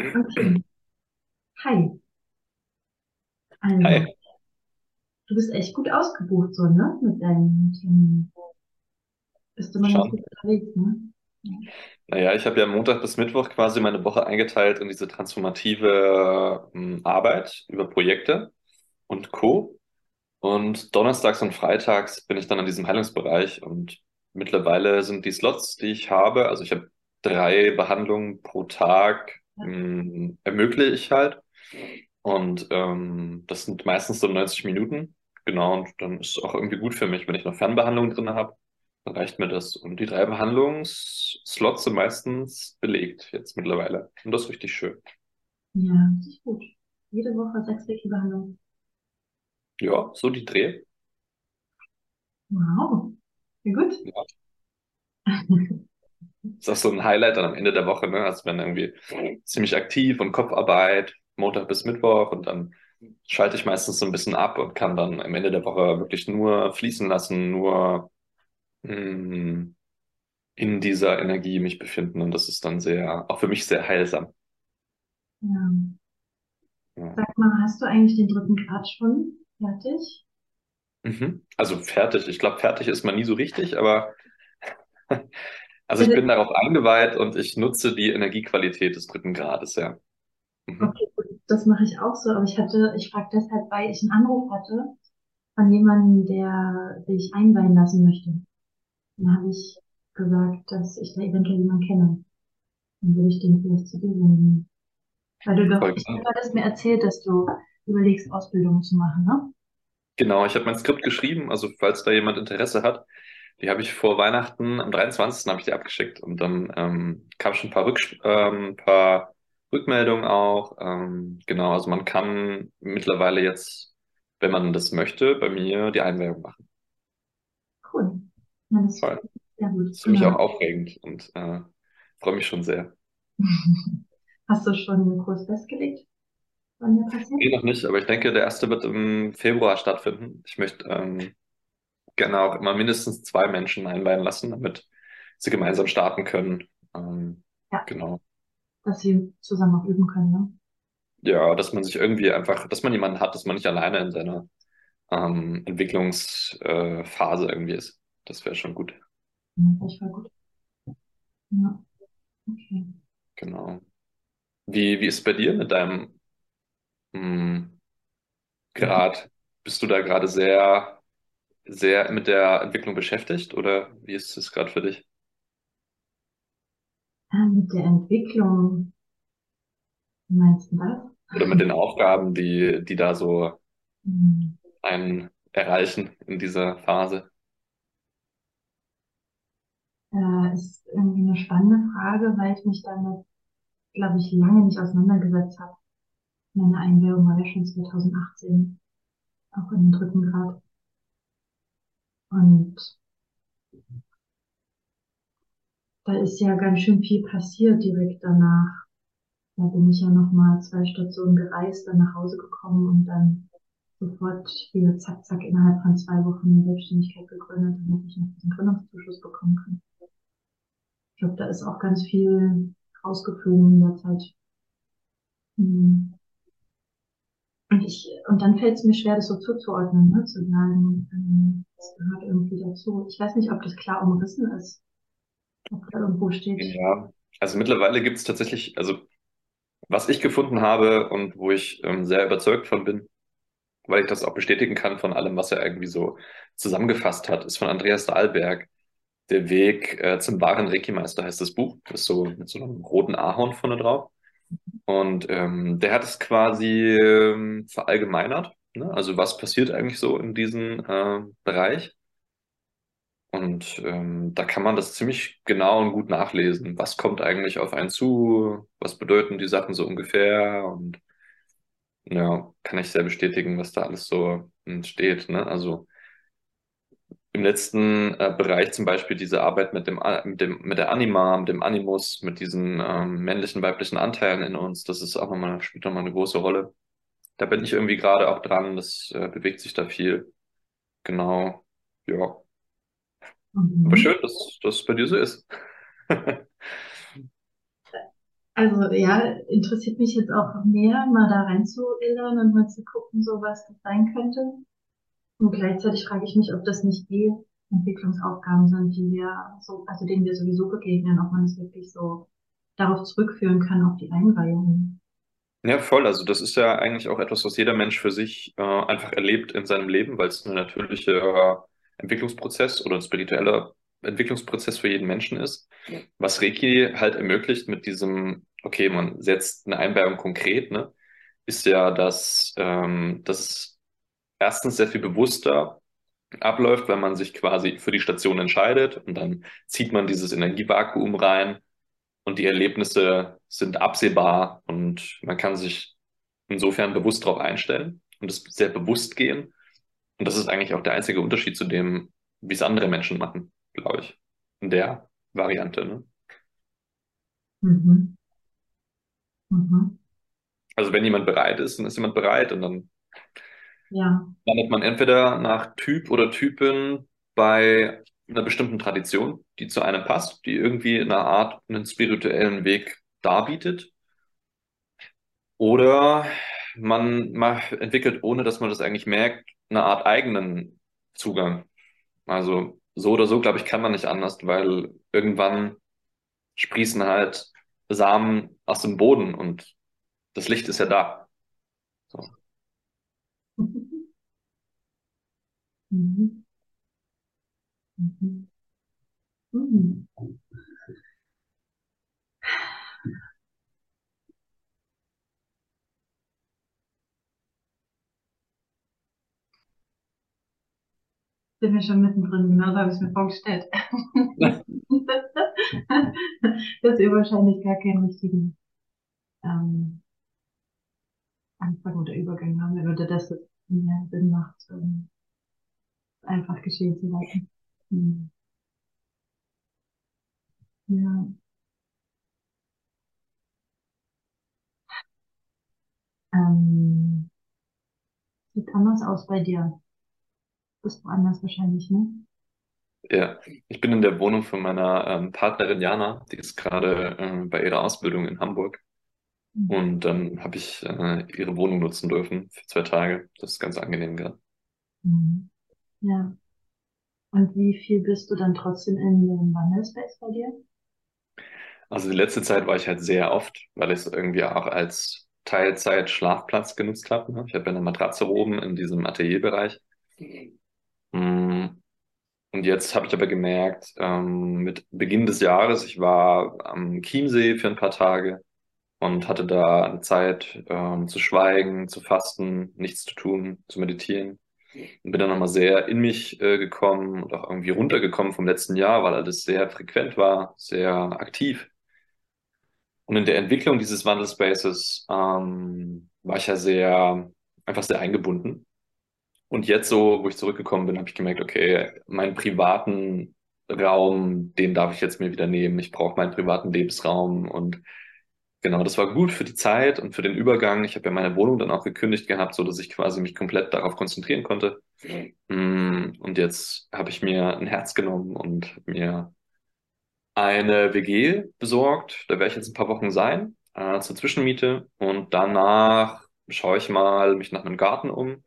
Okay. Hi. Also, Hi, du bist echt gut ausgebucht, so, ne? Mit deinen Themen. Bist immer ganz schon. gut unterwegs, ne? Ja. Naja, ich habe ja Montag bis Mittwoch quasi meine Woche eingeteilt in diese transformative ähm, Arbeit über Projekte und Co. Und donnerstags und freitags bin ich dann in diesem Heilungsbereich und mittlerweile sind die Slots, die ich habe, also ich habe drei Behandlungen pro Tag, ähm, ermögliche ich halt. Und ähm, das sind meistens so 90 Minuten. Genau, und dann ist es auch irgendwie gut für mich, wenn ich noch Fernbehandlungen drin habe, dann reicht mir das. Und die drei Behandlungsslots sind meistens belegt jetzt mittlerweile. Und das ist richtig schön. Ja, richtig gut. Jede Woche sechs Wechselbehandlungen. Ja, so die Dreh. Wow. Ja, gut. Ja. Ist auch so ein Highlight dann am Ende der Woche, ne? Also wenn irgendwie ziemlich aktiv und Kopfarbeit, Montag bis Mittwoch und dann schalte ich meistens so ein bisschen ab und kann dann am Ende der Woche wirklich nur fließen lassen, nur mh, in dieser Energie mich befinden und das ist dann sehr, auch für mich sehr heilsam. Ja. Ja. Sag mal, hast du eigentlich den dritten Grad schon fertig? Mhm. Also fertig. Ich glaube, fertig ist man nie so richtig, aber also ich bin darauf eingeweiht und ich nutze die Energiequalität des dritten Grades, ja. Mhm. Okay, gut. Das mache ich auch so, aber ich hatte, ich frage deshalb, weil ich einen Anruf hatte von jemandem, der sich einweihen lassen möchte. Dann habe ich gesagt, dass ich da eventuell jemanden kenne. Dann würde ich den vielleicht zu dir senden. Weil du doch, Voll ich, gerne. hattest mir erzählt, dass du überlegst, Ausbildung zu machen, ne? Genau, ich habe mein Skript geschrieben, also falls da jemand Interesse hat. Die habe ich vor Weihnachten, am 23. habe ich die abgeschickt und dann ähm, kam schon ein paar, Rücks ähm, paar Rückmeldungen auch. Ähm, genau, also man kann mittlerweile jetzt, wenn man das möchte, bei mir die Einwerbung machen. Cool. Ja, das Voll. ist. Das für mich auch Genau. aufregend und äh, freue mich schon sehr. Hast du schon einen Kurs festgelegt, wann der passiert? Eh noch nicht, aber ich denke, der erste wird im Februar stattfinden. Ich möchte ähm, gerne auch immer mindestens zwei Menschen einweihen lassen, damit sie gemeinsam starten können. Ähm, Ja, genau. dass sie zusammen auch üben können, ne? Ja, dass man sich irgendwie einfach, dass man jemanden hat, dass man nicht alleine in seiner ähm, Entwicklungsphase äh, irgendwie ist. Das wäre schon gut. Das voll gut. Ja, okay. Genau. Wie, wie ist es bei dir mit deinem mh, Grad? Bist du da gerade sehr, sehr mit der Entwicklung beschäftigt oder wie ist es gerade für dich? Ah, mit der Entwicklung, wie meinst du das? Oder mit den Aufgaben, die, die da so Hm. einen erreichen in dieser Phase? Äh, ist irgendwie eine spannende Frage, weil ich mich damit, glaube ich, lange nicht auseinandergesetzt habe. Meine Einweihung war ja schon 2018, auch in den dritten Grad. Und da ist ja ganz schön viel passiert direkt danach. Da bin ich ja noch mal zwei Stationen gereist, dann nach Hause gekommen und dann sofort wieder zack, zack innerhalb von zwei Wochen Selbstständigkeit gegründet, damit ich noch diesen Gründungszuschuss bekommen kann. Ich glaube, da ist auch ganz viel rausgeflogen in der Zeit. Hm. Und ich, und dann fällt es mir schwer, das so zuzuordnen, ne? Zu sagen, ähm, das gehört irgendwie dazu. Ich weiß nicht, ob das klar umrissen ist, ob da irgendwo steht. Ja, also mittlerweile gibt es tatsächlich, also was ich gefunden habe und wo ich ähm, sehr überzeugt von bin, weil ich das auch bestätigen kann von allem, was er irgendwie so zusammengefasst hat, ist von Andreas Dahlberg. Der Weg äh, zum wahren Reiki-Meister heißt das Buch. Das ist so mit so einem roten Ahorn vorne drauf. Und ähm, der hat es quasi ähm, verallgemeinert. Ne? Also was passiert eigentlich so in diesem äh, Bereich? Und ähm, da kann man das ziemlich genau und gut nachlesen. Was kommt eigentlich auf einen zu? Was bedeuten die Sachen so ungefähr? Und ja, kann ich sehr bestätigen, was da alles so hm, steht. Ne? Also im letzten äh, Bereich zum Beispiel diese Arbeit mit dem, mit dem, mit der Anima, mit dem Animus, mit diesen ähm, männlichen, weiblichen Anteilen in uns, das ist auch nochmal, spielt nochmal eine große Rolle. Da bin ich irgendwie gerade auch dran, das äh, bewegt sich da viel. Genau. Ja. Aber Mhm. schön, dass das bei dir so ist. Also ja, interessiert mich jetzt auch mehr, mal da reinzuillern und mal zu gucken, so was das sein könnte. Und gleichzeitig frage ich mich, ob das nicht die Entwicklungsaufgaben sind, die wir so, also denen wir sowieso begegnen, ob man es wirklich so darauf zurückführen kann, auf die Einweihung. Ja, voll. Also das ist ja eigentlich auch etwas, was jeder Mensch für sich äh, einfach erlebt in seinem Leben, weil es ein natürlicher äh, Entwicklungsprozess oder ein spiritueller Entwicklungsprozess für jeden Menschen ist. Was Reiki halt ermöglicht mit diesem, okay, man setzt eine Einweihung konkret, ne, ist ja, dass, ähm, dass es erstens sehr viel bewusster abläuft, wenn man sich quasi für die Station entscheidet und dann zieht man dieses Energievakuum rein und die Erlebnisse sind absehbar und man kann sich insofern bewusst darauf einstellen und es sehr bewusst gehen. Und das ist eigentlich auch der einzige Unterschied zu dem, wie es andere Menschen machen, glaube ich, in der Variante. Ne? Mhm. Mhm. Also wenn jemand bereit ist, dann ist jemand bereit und dann Ja. landet man entweder nach Typ oder Typin bei einer bestimmten Tradition, die zu einem passt, die irgendwie in einer Art einen spirituellen Weg darbietet. Oder man, man entwickelt, ohne dass man das eigentlich merkt, eine Art eigenen Zugang. Also so oder so, glaube ich, kann man nicht anders, weil irgendwann sprießen halt Samen aus dem Boden und das Licht ist ja da. So. Mhm. Mhm. Mhm. Sind wir schon mittendrin, genau so habe ich es mir vorgestellt. Dass ihr wahrscheinlich gar keinen richtigen ähm, Anfang oder Übergang haben oder dass es mehr Sinn macht, ähm, einfach geschehen zu lassen. Hm. Ja. Ähm, sieht anders aus bei dir. Bist du anders wahrscheinlich, ne? Ja, ich bin in der Wohnung von meiner ähm, Partnerin Jana, die ist gerade äh, bei ihrer Ausbildung in Hamburg. Hm. Und dann habe ich äh, ihre Wohnung nutzen dürfen für zwei Tage. Das ist ganz angenehm gerade. Mhm. Ja. Und wie viel bist du dann trotzdem in dem Wandelspace bei dir? Also die letzte Zeit war ich halt sehr oft, weil ich es irgendwie auch als Teilzeit-Schlafplatz genutzt habe. Ne? Ich habe eine Matratze oben in diesem Atelierbereich. Mm, Und jetzt habe ich aber gemerkt, ähm, mit Beginn des Jahres, ich war am Chiemsee für ein paar Tage und hatte da Zeit, ähm, zu schweigen, zu fasten, nichts zu tun, zu meditieren. Und bin dann nochmal sehr in mich äh, gekommen und auch irgendwie runtergekommen vom letzten Jahr, weil alles sehr frequent war, sehr aktiv. Und in der Entwicklung dieses Wandelspaces ähm, war ich ja sehr, einfach sehr eingebunden. Und jetzt so, wo ich zurückgekommen bin, habe ich gemerkt, okay, meinen privaten Raum, den darf ich jetzt mir wieder nehmen. Ich brauche meinen privaten Lebensraum. Und genau, das war gut für die Zeit und für den Übergang. Ich habe ja meine Wohnung dann auch gekündigt gehabt, so dass ich quasi mich komplett darauf konzentrieren konnte. Mm, Und jetzt habe ich mir ein Herz genommen und mir eine WG besorgt. Da werde ich jetzt ein paar Wochen sein, äh, zur Zwischenmiete. Und danach schaue ich mal mich nach einem Garten um.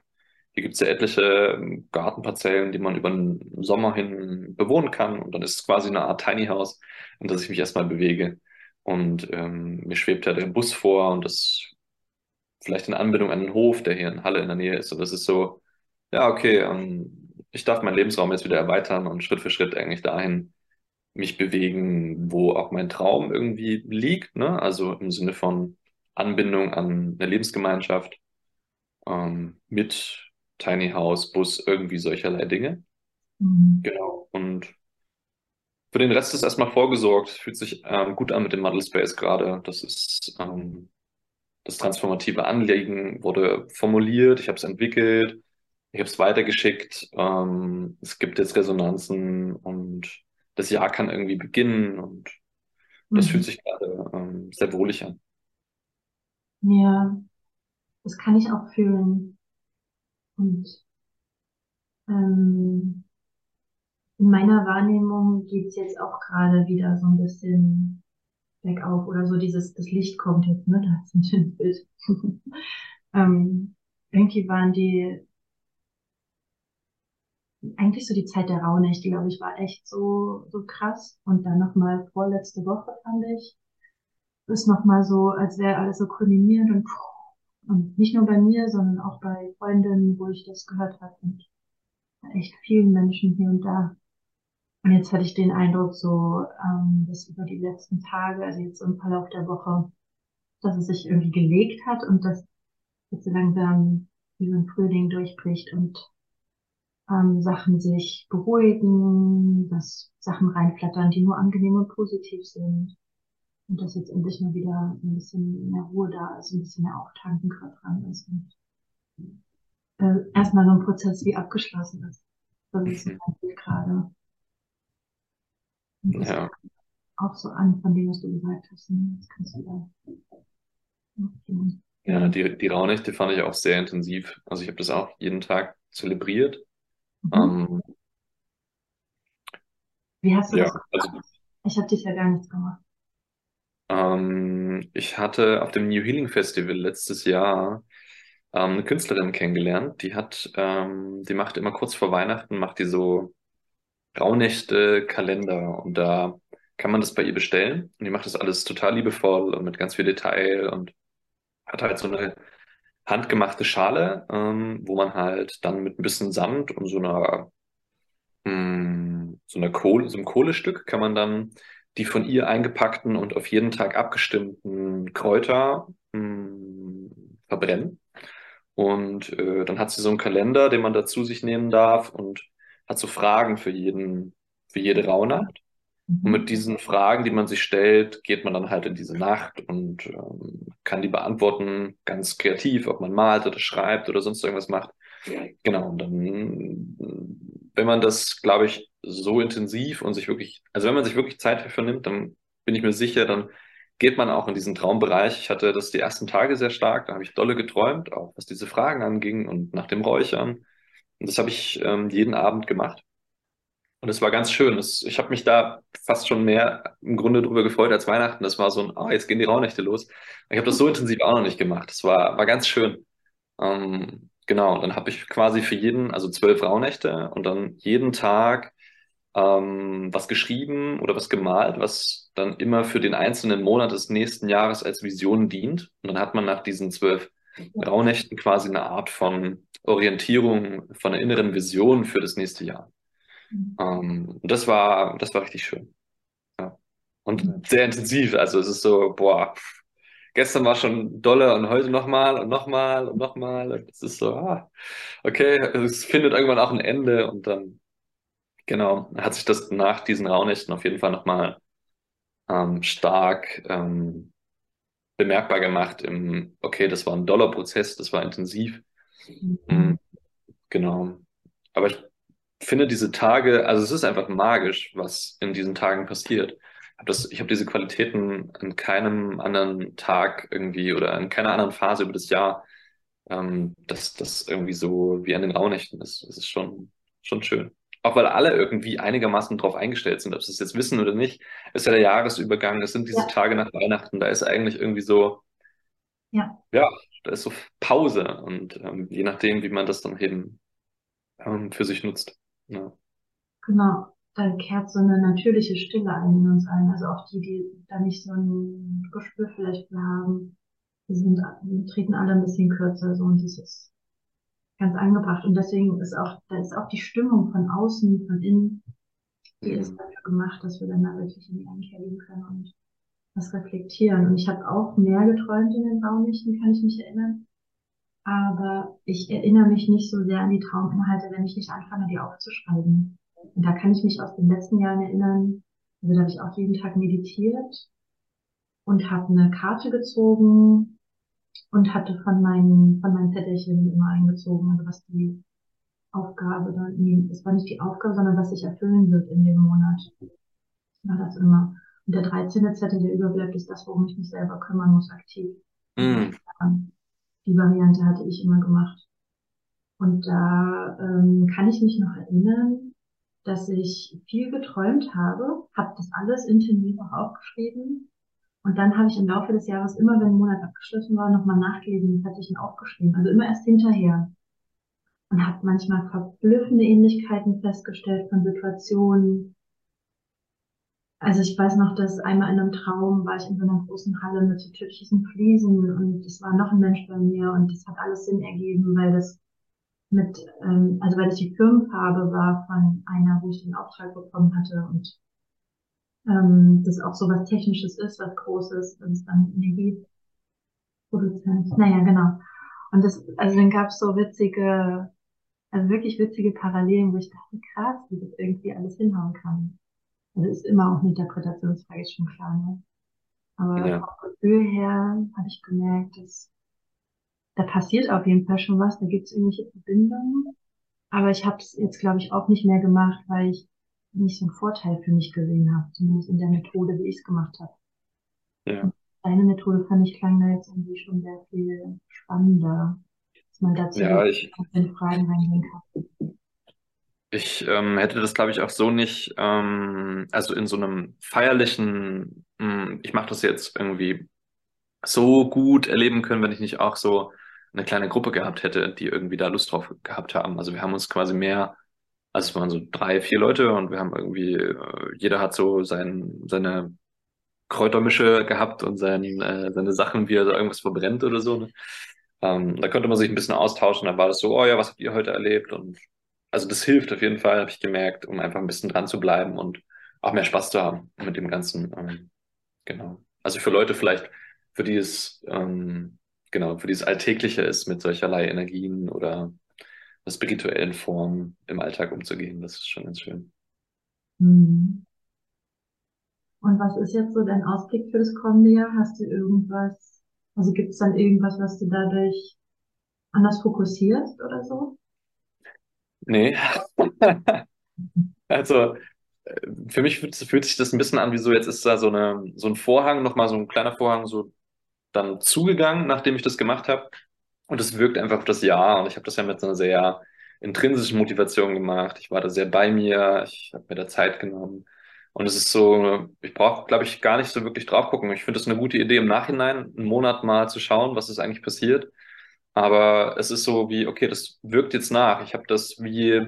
Hier gibt es ja etliche ähm, Gartenparzellen, die man über den Sommer hin bewohnen kann. Und dann ist es quasi eine Art Tiny House, in das ich mich erstmal bewege. Und ähm, mir schwebt ja der Bus vor und das vielleicht in Anbindung an den Hof, der hier in Halle in der Nähe ist. Und das ist so, ja, okay, ähm, ich darf meinen Lebensraum jetzt wieder erweitern und Schritt für Schritt eigentlich dahin mich bewegen, wo auch mein Traum irgendwie liegt, ne? Also im Sinne von Anbindung an eine Lebensgemeinschaft, ähm, mit Tiny House, Bus, irgendwie solcherlei Dinge. Mhm. Genau. Und für den Rest ist erstmal vorgesorgt. Fühlt sich ähm, gut an mit dem Model Space gerade. Das ist ähm, das transformative Anliegen wurde formuliert, ich habe es entwickelt, ich habe es weitergeschickt. Ähm, es gibt jetzt Resonanzen und das Jahr kann irgendwie beginnen und das fühlt Mhm. sich gerade ähm, sehr wohlig an. Ja, das kann ich auch fühlen. Und ähm, in meiner Wahrnehmung geht's jetzt auch gerade wieder so ein bisschen bergauf oder so dieses, das Licht kommt jetzt, ne, da ist ein schönes Bild. ähm, irgendwie waren die, eigentlich so die Zeit der Rauhnächte, glaube ich, war echt so, so krass. Und dann nochmal vorletzte Woche fand ich, ist nochmal so, als wäre alles so kulminiert und, und nicht nur bei mir, sondern auch bei Freundinnen, wo ich das gehört habe und echt vielen Menschen hier und da. Und jetzt hatte ich den Eindruck, so, ähm, dass über die letzten Tage, also jetzt im Verlauf der Woche, dass es sich irgendwie gelegt hat und dass jetzt so langsam wie so ein Frühling durchbricht und ähm, Sachen sich beruhigen, dass Sachen reinflattern, die nur angenehm und positiv sind. Und dass jetzt endlich mal wieder ein bisschen mehr Ruhe da ist, ein bisschen mehr Auftanken gerade dran ist. Und äh, erstmal so ein Prozess wie abgeschlossen ist. Das ist mhm. gerade. Ja. Auch so an von dem, was du gesagt hast. Ne? Das kannst du da. Ja, die, die Rauhnächte fand ich auch sehr intensiv. Also ich habe das auch jeden Tag zelebriert. Mhm. Ähm, Wie hast du ja, das gemacht? Also, ich habe dich ja gar nichts gemacht. Ähm, ich hatte auf dem New Healing Festival letztes Jahr ähm, eine Künstlerin kennengelernt. Die hat, ähm, die macht immer kurz vor Weihnachten, macht die so Rauhnächte Kalender und da kann man das bei ihr bestellen und die macht das alles total liebevoll und mit ganz viel Detail und hat halt so eine handgemachte Schale, ähm, wo man halt dann mit ein bisschen Sand und so einer mh, hm, so einer Kohle, so einem Kohlestück kann man dann die von ihr eingepackten und auf jeden Tag abgestimmten Kräuter mh, hm, verbrennen. Und äh, dann hat sie so einen Kalender, den man dazu sich nehmen darf und hat so Fragen für jeden, für jede Rauhnacht. Und mit mhm. diesen Fragen, die man sich stellt, geht man dann halt in diese Nacht und ähm, kann die beantworten, ganz kreativ, ob man malt oder schreibt oder sonst irgendwas macht. Genau, und dann, wenn man das, glaube ich, so intensiv und sich wirklich, also wenn man sich wirklich Zeit dafür nimmt, dann bin ich mir sicher, dann geht man auch in diesen Traumbereich. Ich hatte das die ersten Tage sehr stark, da habe ich dolle geträumt, auch was diese Fragen anging und nach dem Räuchern. Und das habe ich ähm, jeden Abend gemacht. Und es war ganz schön. Das, ich habe mich da fast schon mehr im Grunde drüber gefreut als Weihnachten. Das war so ein, ah, jetzt gehen die Rauhnächte los. Ich habe das so intensiv auch noch nicht gemacht. Das war, war ganz schön. Ähm, genau, dann habe ich quasi für jeden, also zwölf Rauhnächte und dann jeden Tag ähm, was geschrieben oder was gemalt, was dann immer für den einzelnen Monat des nächsten Jahres als Vision dient. Und dann hat man nach diesen zwölf Rauhnächten quasi eine Art von Orientierung, von einer inneren Vision für das nächste Jahr. Mhm. Ähm, und das war, das war richtig schön. Ja. Und mhm. sehr intensiv. Also es ist so, boah, gestern war schon dolle und heute nochmal und nochmal und nochmal. Und es ist so, ah, okay, es findet irgendwann auch ein Ende und dann, genau, hat sich das nach diesen Raunächten auf jeden Fall nochmal ähm, stark ähm, bemerkbar gemacht im, okay, das war ein doller Prozess, das war intensiv. Mhm. mhm. Genau. Aber ich finde diese Tage, also es ist einfach magisch, was in diesen Tagen passiert. Hab das, ich habe diese Qualitäten an keinem anderen Tag irgendwie oder in keiner anderen Phase über das Jahr, ähm, dass das irgendwie so wie an den Rauhnächten ist. Das ist schon, schon schön. Auch weil alle irgendwie einigermaßen drauf eingestellt sind, ob sie es jetzt wissen oder nicht. Es ist ja der Jahresübergang, es sind diese ja. Tage nach Weihnachten, da ist eigentlich irgendwie so, ja, ja da ist so Pause und ähm, je nachdem, wie man das dann eben ähm, für sich nutzt. Ja. Genau, da kehrt so eine natürliche Stille ein in uns ein. Also auch die, die da nicht so ein Gespür vielleicht für haben, die sind, die treten alle ein bisschen kürzer, so, und das ist ganz angebracht. Und deswegen ist auch, da ist auch die Stimmung von außen, von innen, die ist mhm. dafür gemacht, dass wir dann da wirklich in die Einkehr gehen können und was reflektieren. Und ich habe auch mehr geträumt in den Raumlichten, kann ich mich erinnern aber ich erinnere mich nicht so sehr an die Trauminhalte, wenn ich nicht anfange, die aufzuschreiben. Und da kann ich mich aus den letzten Jahren erinnern, also da habe ich auch jeden Tag meditiert und habe eine Karte gezogen und hatte von meinen, von meinen Zettelchen immer eingezogen, also was die Aufgabe dann, nee, es war nicht die Aufgabe, sondern was sich erfüllen wird in dem Monat. War das immer. Und der 13. Zettel, der überbleibt, ist das, worum ich mich selber kümmern muss, aktiv. Mm. Die Variante hatte ich immer gemacht. Und da ähm, kann ich mich noch erinnern, dass ich viel geträumt habe, habe das alles intensiv auch aufgeschrieben Und dann habe ich im Laufe des Jahres immer, wenn ein Monat abgeschlossen war, nochmal nachgelesen, das hatte ich ihn aufgeschrieben. Also immer erst hinterher. Und habe manchmal verblüffende Ähnlichkeiten festgestellt von Situationen. Also ich weiß noch, dass einmal in einem Traum war ich in so einer großen Halle mit so türkischen Fliesen und es war noch ein Mensch bei mir und das hat alles Sinn ergeben, weil das mit, ähm, also weil das die Firmenfarbe war von einer, wo ich den Auftrag bekommen hatte und ähm, das auch so was Technisches ist, was Großes, wenn es dann Energieproduzent. Naja, genau. Und das, also dann gab es so witzige, also wirklich witzige Parallelen, wo ich dachte, krass, wie das irgendwie alles hinhauen kann. Also ist immer auch eine Interpretationsfrage, ist schon klar, ne? Aber Ja. vom Gefühl her habe ich gemerkt, dass da passiert auf jeden Fall schon was, da gibt es irgendwelche Verbindungen. Aber ich habe es jetzt, glaube ich, auch nicht mehr gemacht, weil ich nicht so einen Vorteil für mich gesehen habe, zumindest in der Methode, wie ich es gemacht habe. Ja. Deine Methode fand ich klang da jetzt irgendwie schon sehr viel spannender, dass man dazu Ja, ich, in Fragen reingehen kann. ich ähm, hätte das, glaube ich, auch so nicht, ähm, also in so einem feierlichen, mh, ich mache das jetzt irgendwie so gut erleben können, wenn ich nicht auch so eine kleine Gruppe gehabt hätte, die irgendwie da Lust drauf gehabt haben. Also wir haben uns quasi mehr, also es waren so drei, vier Leute und wir haben irgendwie, äh, jeder hat so sein, seine Kräutermische gehabt und sein, äh, seine Sachen, wie er so irgendwas verbrennt oder so. Ne? Ähm, da konnte man sich ein bisschen austauschen. Da war das so, oh ja, was habt ihr heute erlebt? Und also das hilft auf jeden Fall, habe ich gemerkt, um einfach ein bisschen dran zu bleiben und auch mehr Spaß zu haben mit dem Ganzen. Ähm, genau. Also für Leute vielleicht, für die es ähm, genau, für die es alltäglicher ist, mit solcherlei Energien oder spirituellen Formen im Alltag umzugehen. Das ist schon ganz schön. Hm. Und was ist jetzt so dein Ausblick für das kommende Jahr? Hast du irgendwas, also gibt es dann irgendwas, was du dadurch anders fokussierst oder so? Nee. Also äh, für mich fühlt, fühlt sich das ein bisschen an wie so, jetzt ist da so eine, so ein Vorhang, nochmal so ein kleiner Vorhang, so dann zugegangen, nachdem ich das gemacht habe. Und es wirkt einfach auf das Jahr. Und ich habe das ja mit so einer sehr intrinsischen Motivation gemacht. Ich war da sehr bei mir, ich habe mir da Zeit genommen. Und es ist so, ich brauche, glaube ich, gar nicht so wirklich drauf gucken. Ich finde das eine gute Idee, im Nachhinein einen Monat mal zu schauen, was ist eigentlich passiert. Aber es ist so wie, okay, das wirkt jetzt nach. Ich habe das wie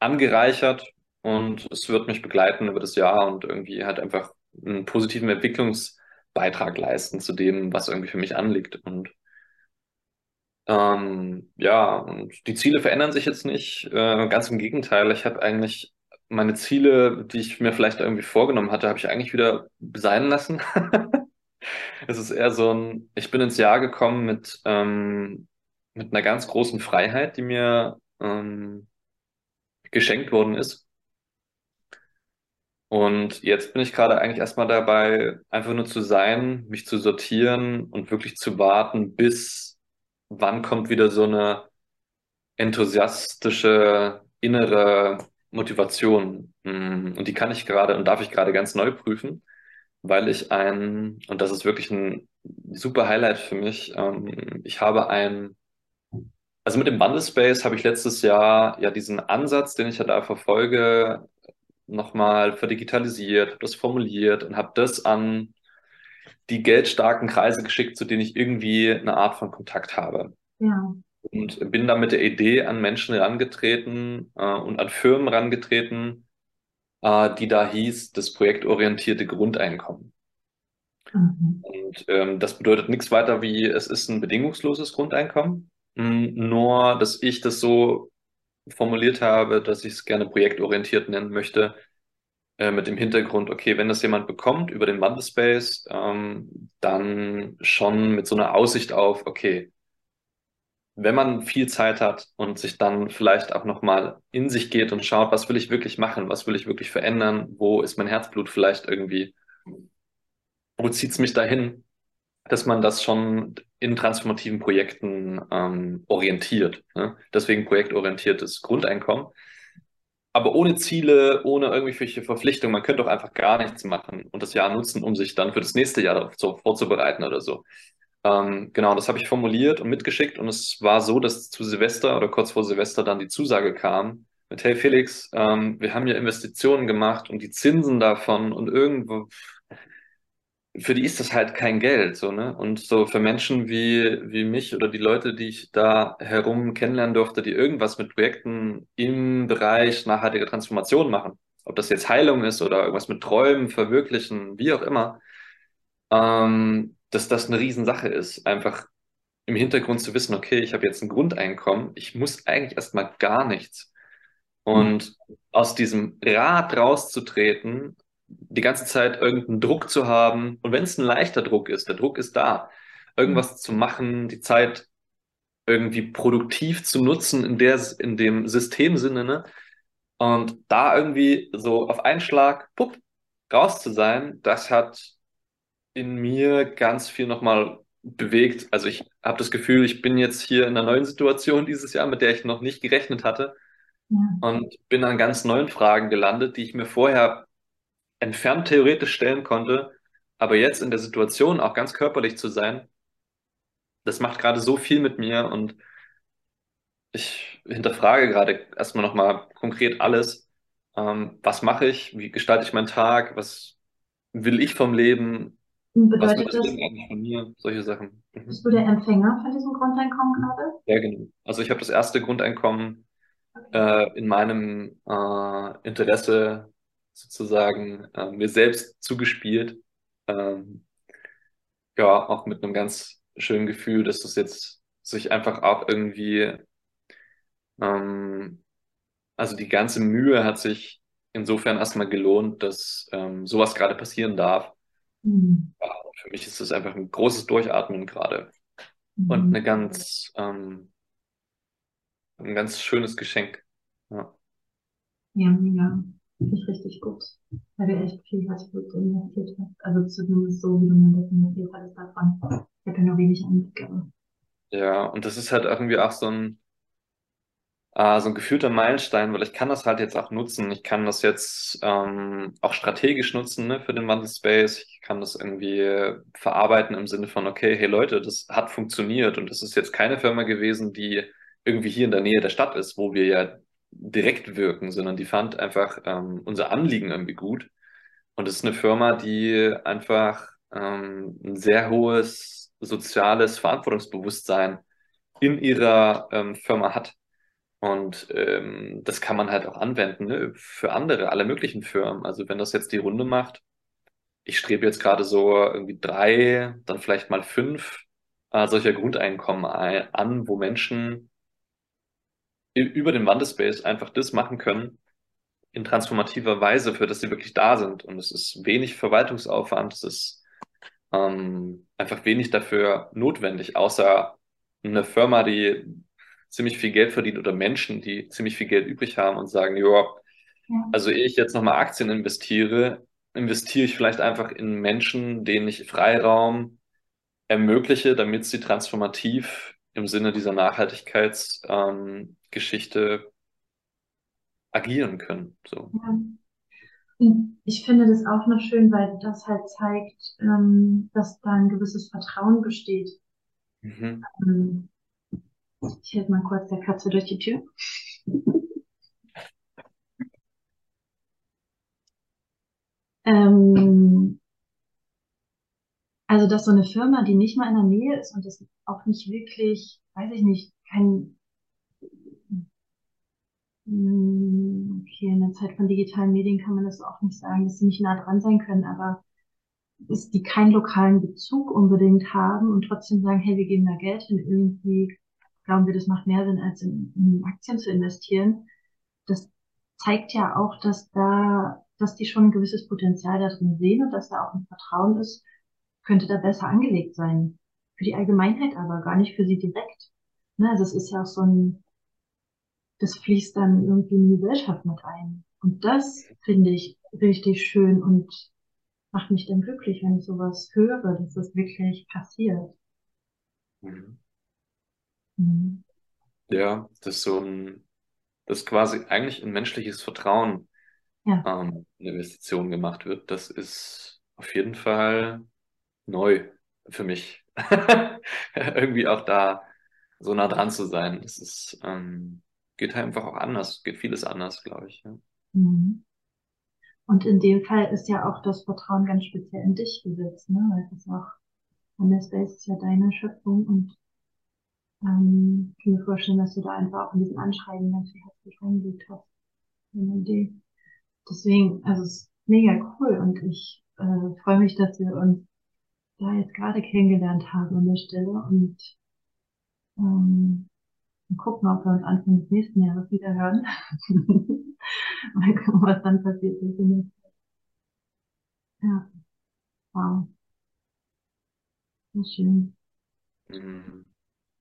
angereichert und es wird mich begleiten über das Jahr und irgendwie halt einfach einen positiven Entwicklungsbeitrag leisten zu dem, was irgendwie für mich anliegt. Und ähm, ja, und die Ziele verändern sich jetzt nicht. Äh, ganz im Gegenteil, ich habe eigentlich meine Ziele, die ich mir vielleicht irgendwie vorgenommen hatte, habe ich eigentlich wieder sein lassen. Es ist eher so ein, ich bin ins Jahr gekommen mit, ähm, mit einer ganz großen Freiheit, die mir ähm, geschenkt worden ist. Und jetzt bin ich gerade eigentlich erstmal dabei, einfach nur zu sein, mich zu sortieren und wirklich zu warten, bis wann kommt wieder so eine enthusiastische innere Motivation. Mm, Und die kann ich gerade und darf ich gerade ganz neu prüfen, weil ich ein, und das ist wirklich ein super Highlight für mich, ähm, ich habe ein, also mit dem Bundle Space habe ich letztes Jahr ja diesen Ansatz, den ich ja da verfolge, nochmal verdigitalisiert, das formuliert und habe das an die geldstarken Kreise geschickt, zu denen ich irgendwie eine Art von Kontakt habe. Ja, Und bin da mit der Idee an Menschen herangetreten äh, und an Firmen herangetreten, äh, die da hieß, das projektorientierte Grundeinkommen. mhm. Und ähm, das bedeutet nichts weiter wie, es ist ein bedingungsloses Grundeinkommen, Mm, nur dass ich das so formuliert habe, dass ich es gerne projektorientiert nennen möchte, äh, mit dem Hintergrund, okay, wenn das jemand bekommt über den Wandelspace, ähm, dann schon mit so einer Aussicht auf, okay, wenn man viel Zeit hat und sich dann vielleicht auch nochmal in sich geht und schaut, was will ich wirklich machen, was will ich wirklich verändern, wo ist mein Herzblut vielleicht irgendwie, wo zieht's mich dahin, dass man das schon in transformativen Projekten ähm, orientiert. Ne? Deswegen projektorientiertes Grundeinkommen. Aber ohne Ziele, ohne irgendwelche Verpflichtungen, man könnte auch einfach gar nichts machen und das Jahr nutzen, um sich dann für das nächste Jahr darauf so vorzubereiten oder so. Ähm, genau, das habe ich formuliert und mitgeschickt und es war so, dass zu Silvester oder kurz vor Silvester dann die Zusage kam mit, hey Felix, ähm, wir haben ja Investitionen gemacht und die Zinsen davon und irgendwo für die ist das halt kein Geld, so, ne? Und so für Menschen wie, wie mich oder die Leute, die ich da herum kennenlernen durfte, die irgendwas mit Projekten im Bereich nachhaltiger Transformation machen, ob das jetzt Heilung ist oder irgendwas mit Träumen verwirklichen, wie auch immer, ähm, dass das eine Riesensache ist, einfach im Hintergrund zu wissen, okay, ich habe jetzt ein Grundeinkommen, ich muss eigentlich erstmal gar nichts. Und aus diesem Rad rauszutreten, die ganze Zeit irgendeinen Druck zu haben, und wenn es ein leichter Druck ist, der Druck ist da, irgendwas zu machen, die Zeit irgendwie produktiv zu nutzen in der, in dem Systemsinne, ne? Und da irgendwie so auf einen Schlag, pupp, raus zu sein, das hat in mir ganz viel nochmal bewegt. Also ich habe das Gefühl, ich bin jetzt hier in einer neuen Situation dieses Jahr, mit der ich noch nicht gerechnet hatte. Ja. Und bin an ganz neuen Fragen gelandet, die ich mir vorher entfernt theoretisch stellen konnte. Aber jetzt in der Situation auch ganz körperlich zu sein, das macht gerade so viel mit mir und ich hinterfrage gerade erstmal nochmal konkret alles. Ähm, was mache ich? Wie gestalte ich meinen Tag? Was will ich vom Leben? Was Bedeutet will das Leben eigentlich von mir? Solche Sachen. Mhm. bist du der Empfänger von diesem Grundeinkommen gerade? Ja, genau. Also ich habe das erste Grundeinkommen äh, in meinem äh, Interesse sozusagen äh, mir selbst zugespielt. Ähm, ja, auch mit einem ganz schönen Gefühl, dass das jetzt sich einfach auch irgendwie, ähm, also die ganze Mühe hat sich insofern erstmal gelohnt, dass ähm, sowas gerade passieren darf. Mhm. Ja, und für mich ist das einfach ein großes Durchatmen gerade und Mhm. eine ganz, ähm, ein ganz schönes Geschenk. Ja. Ja, mega. Finde ich richtig gut. Weil du echt viel Herzblut investiert hast. Also zumindest so, wie du das investiert hattest davon. Ich habe ja nur wenig aber Ja, und das ist halt irgendwie auch so ein, äh, so ein gefühlter Meilenstein, weil ich kann das halt jetzt auch nutzen. Ich kann das jetzt ähm, auch strategisch nutzen, ne, für den Wandelspace. Ich kann das irgendwie verarbeiten im Sinne von, okay, hey Leute, das hat funktioniert und das ist jetzt keine Firma gewesen, die irgendwie hier in der Nähe der Stadt ist, wo wir ja direkt wirken, sondern die fand einfach ähm, unser Anliegen irgendwie gut. Und es ist eine Firma, die einfach ähm, ein sehr hohes soziales Verantwortungsbewusstsein in ihrer ähm, Firma hat. Und ähm, das kann man halt auch anwenden, ne, für andere, alle möglichen Firmen. Also wenn das jetzt die Runde macht, ich strebe jetzt gerade so irgendwie drei, dann vielleicht mal fünf äh, solcher Grundeinkommen ein, an, wo Menschen über den Wandelspace einfach das machen können in transformativer Weise, für das sie wirklich da sind. Und es ist wenig Verwaltungsaufwand, es ist ähm, einfach wenig dafür notwendig, außer eine Firma, die ziemlich viel Geld verdient oder Menschen, die ziemlich viel Geld übrig haben und sagen, ja. also ehe ich jetzt nochmal Aktien investiere, investiere ich vielleicht einfach in Menschen, denen ich Freiraum ermögliche, damit sie transformativ im Sinne dieser Nachhaltigkeitsgeschichte ähm, agieren können. So. Ja. Und ich finde das auch noch schön, weil das halt zeigt, ähm, dass da ein gewisses Vertrauen besteht. Mhm. Ähm, ich helfe mal kurz der Katze durch die Tür. Ähm, also, dass so eine Firma, die nicht mal in der Nähe ist und das auch nicht wirklich, weiß ich nicht, kein, Hm, okay, in der Zeit von digitalen Medien kann man das auch nicht sagen, dass sie nicht nah dran sein können, aber dass die keinen lokalen Bezug unbedingt haben und trotzdem sagen, hey, wir geben da Geld hin, irgendwie glauben wir, das macht mehr Sinn, als in, in Aktien zu investieren. Das zeigt ja auch, dass da, dass die schon ein gewisses Potenzial da drin sehen und dass da auch ein Vertrauen ist, könnte da besser angelegt sein. Für die Allgemeinheit aber, gar nicht für sie direkt. Ne, also es ist ja auch so ein, das fließt dann irgendwie in die Gesellschaft mit ein. Und das finde ich richtig schön und macht mich dann glücklich, wenn ich sowas höre, dass das wirklich passiert. Mhm. Mhm. Ja, das ist so ein, das ist quasi eigentlich ein menschliches Vertrauen Ja, ähm, eine Investition gemacht wird. Das ist auf jeden Fall neu für mich. Irgendwie auch da so nah dran zu sein. Das ist, ähm, geht halt einfach auch anders, geht vieles anders, glaube ich. Ja. mhm. Und in dem Fall ist ja auch das Vertrauen ganz speziell in dich gesetzt, ne? Weil das auch, Space ist ja deine Schöpfung und ähm, ich kann mir vorstellen, dass du da einfach auch in diesen Anschreiben ganz viel herzlich reingelegt hast. Deswegen, also es ist mega cool und ich äh, freue mich, dass wir uns da jetzt gerade kennengelernt haben an der Stelle und ähm, gucken, ob wir uns Anfang des nächsten Jahres wieder hören. Mal gucken, was dann passiert ist. Ja, wow. Sehr schön. Mhm.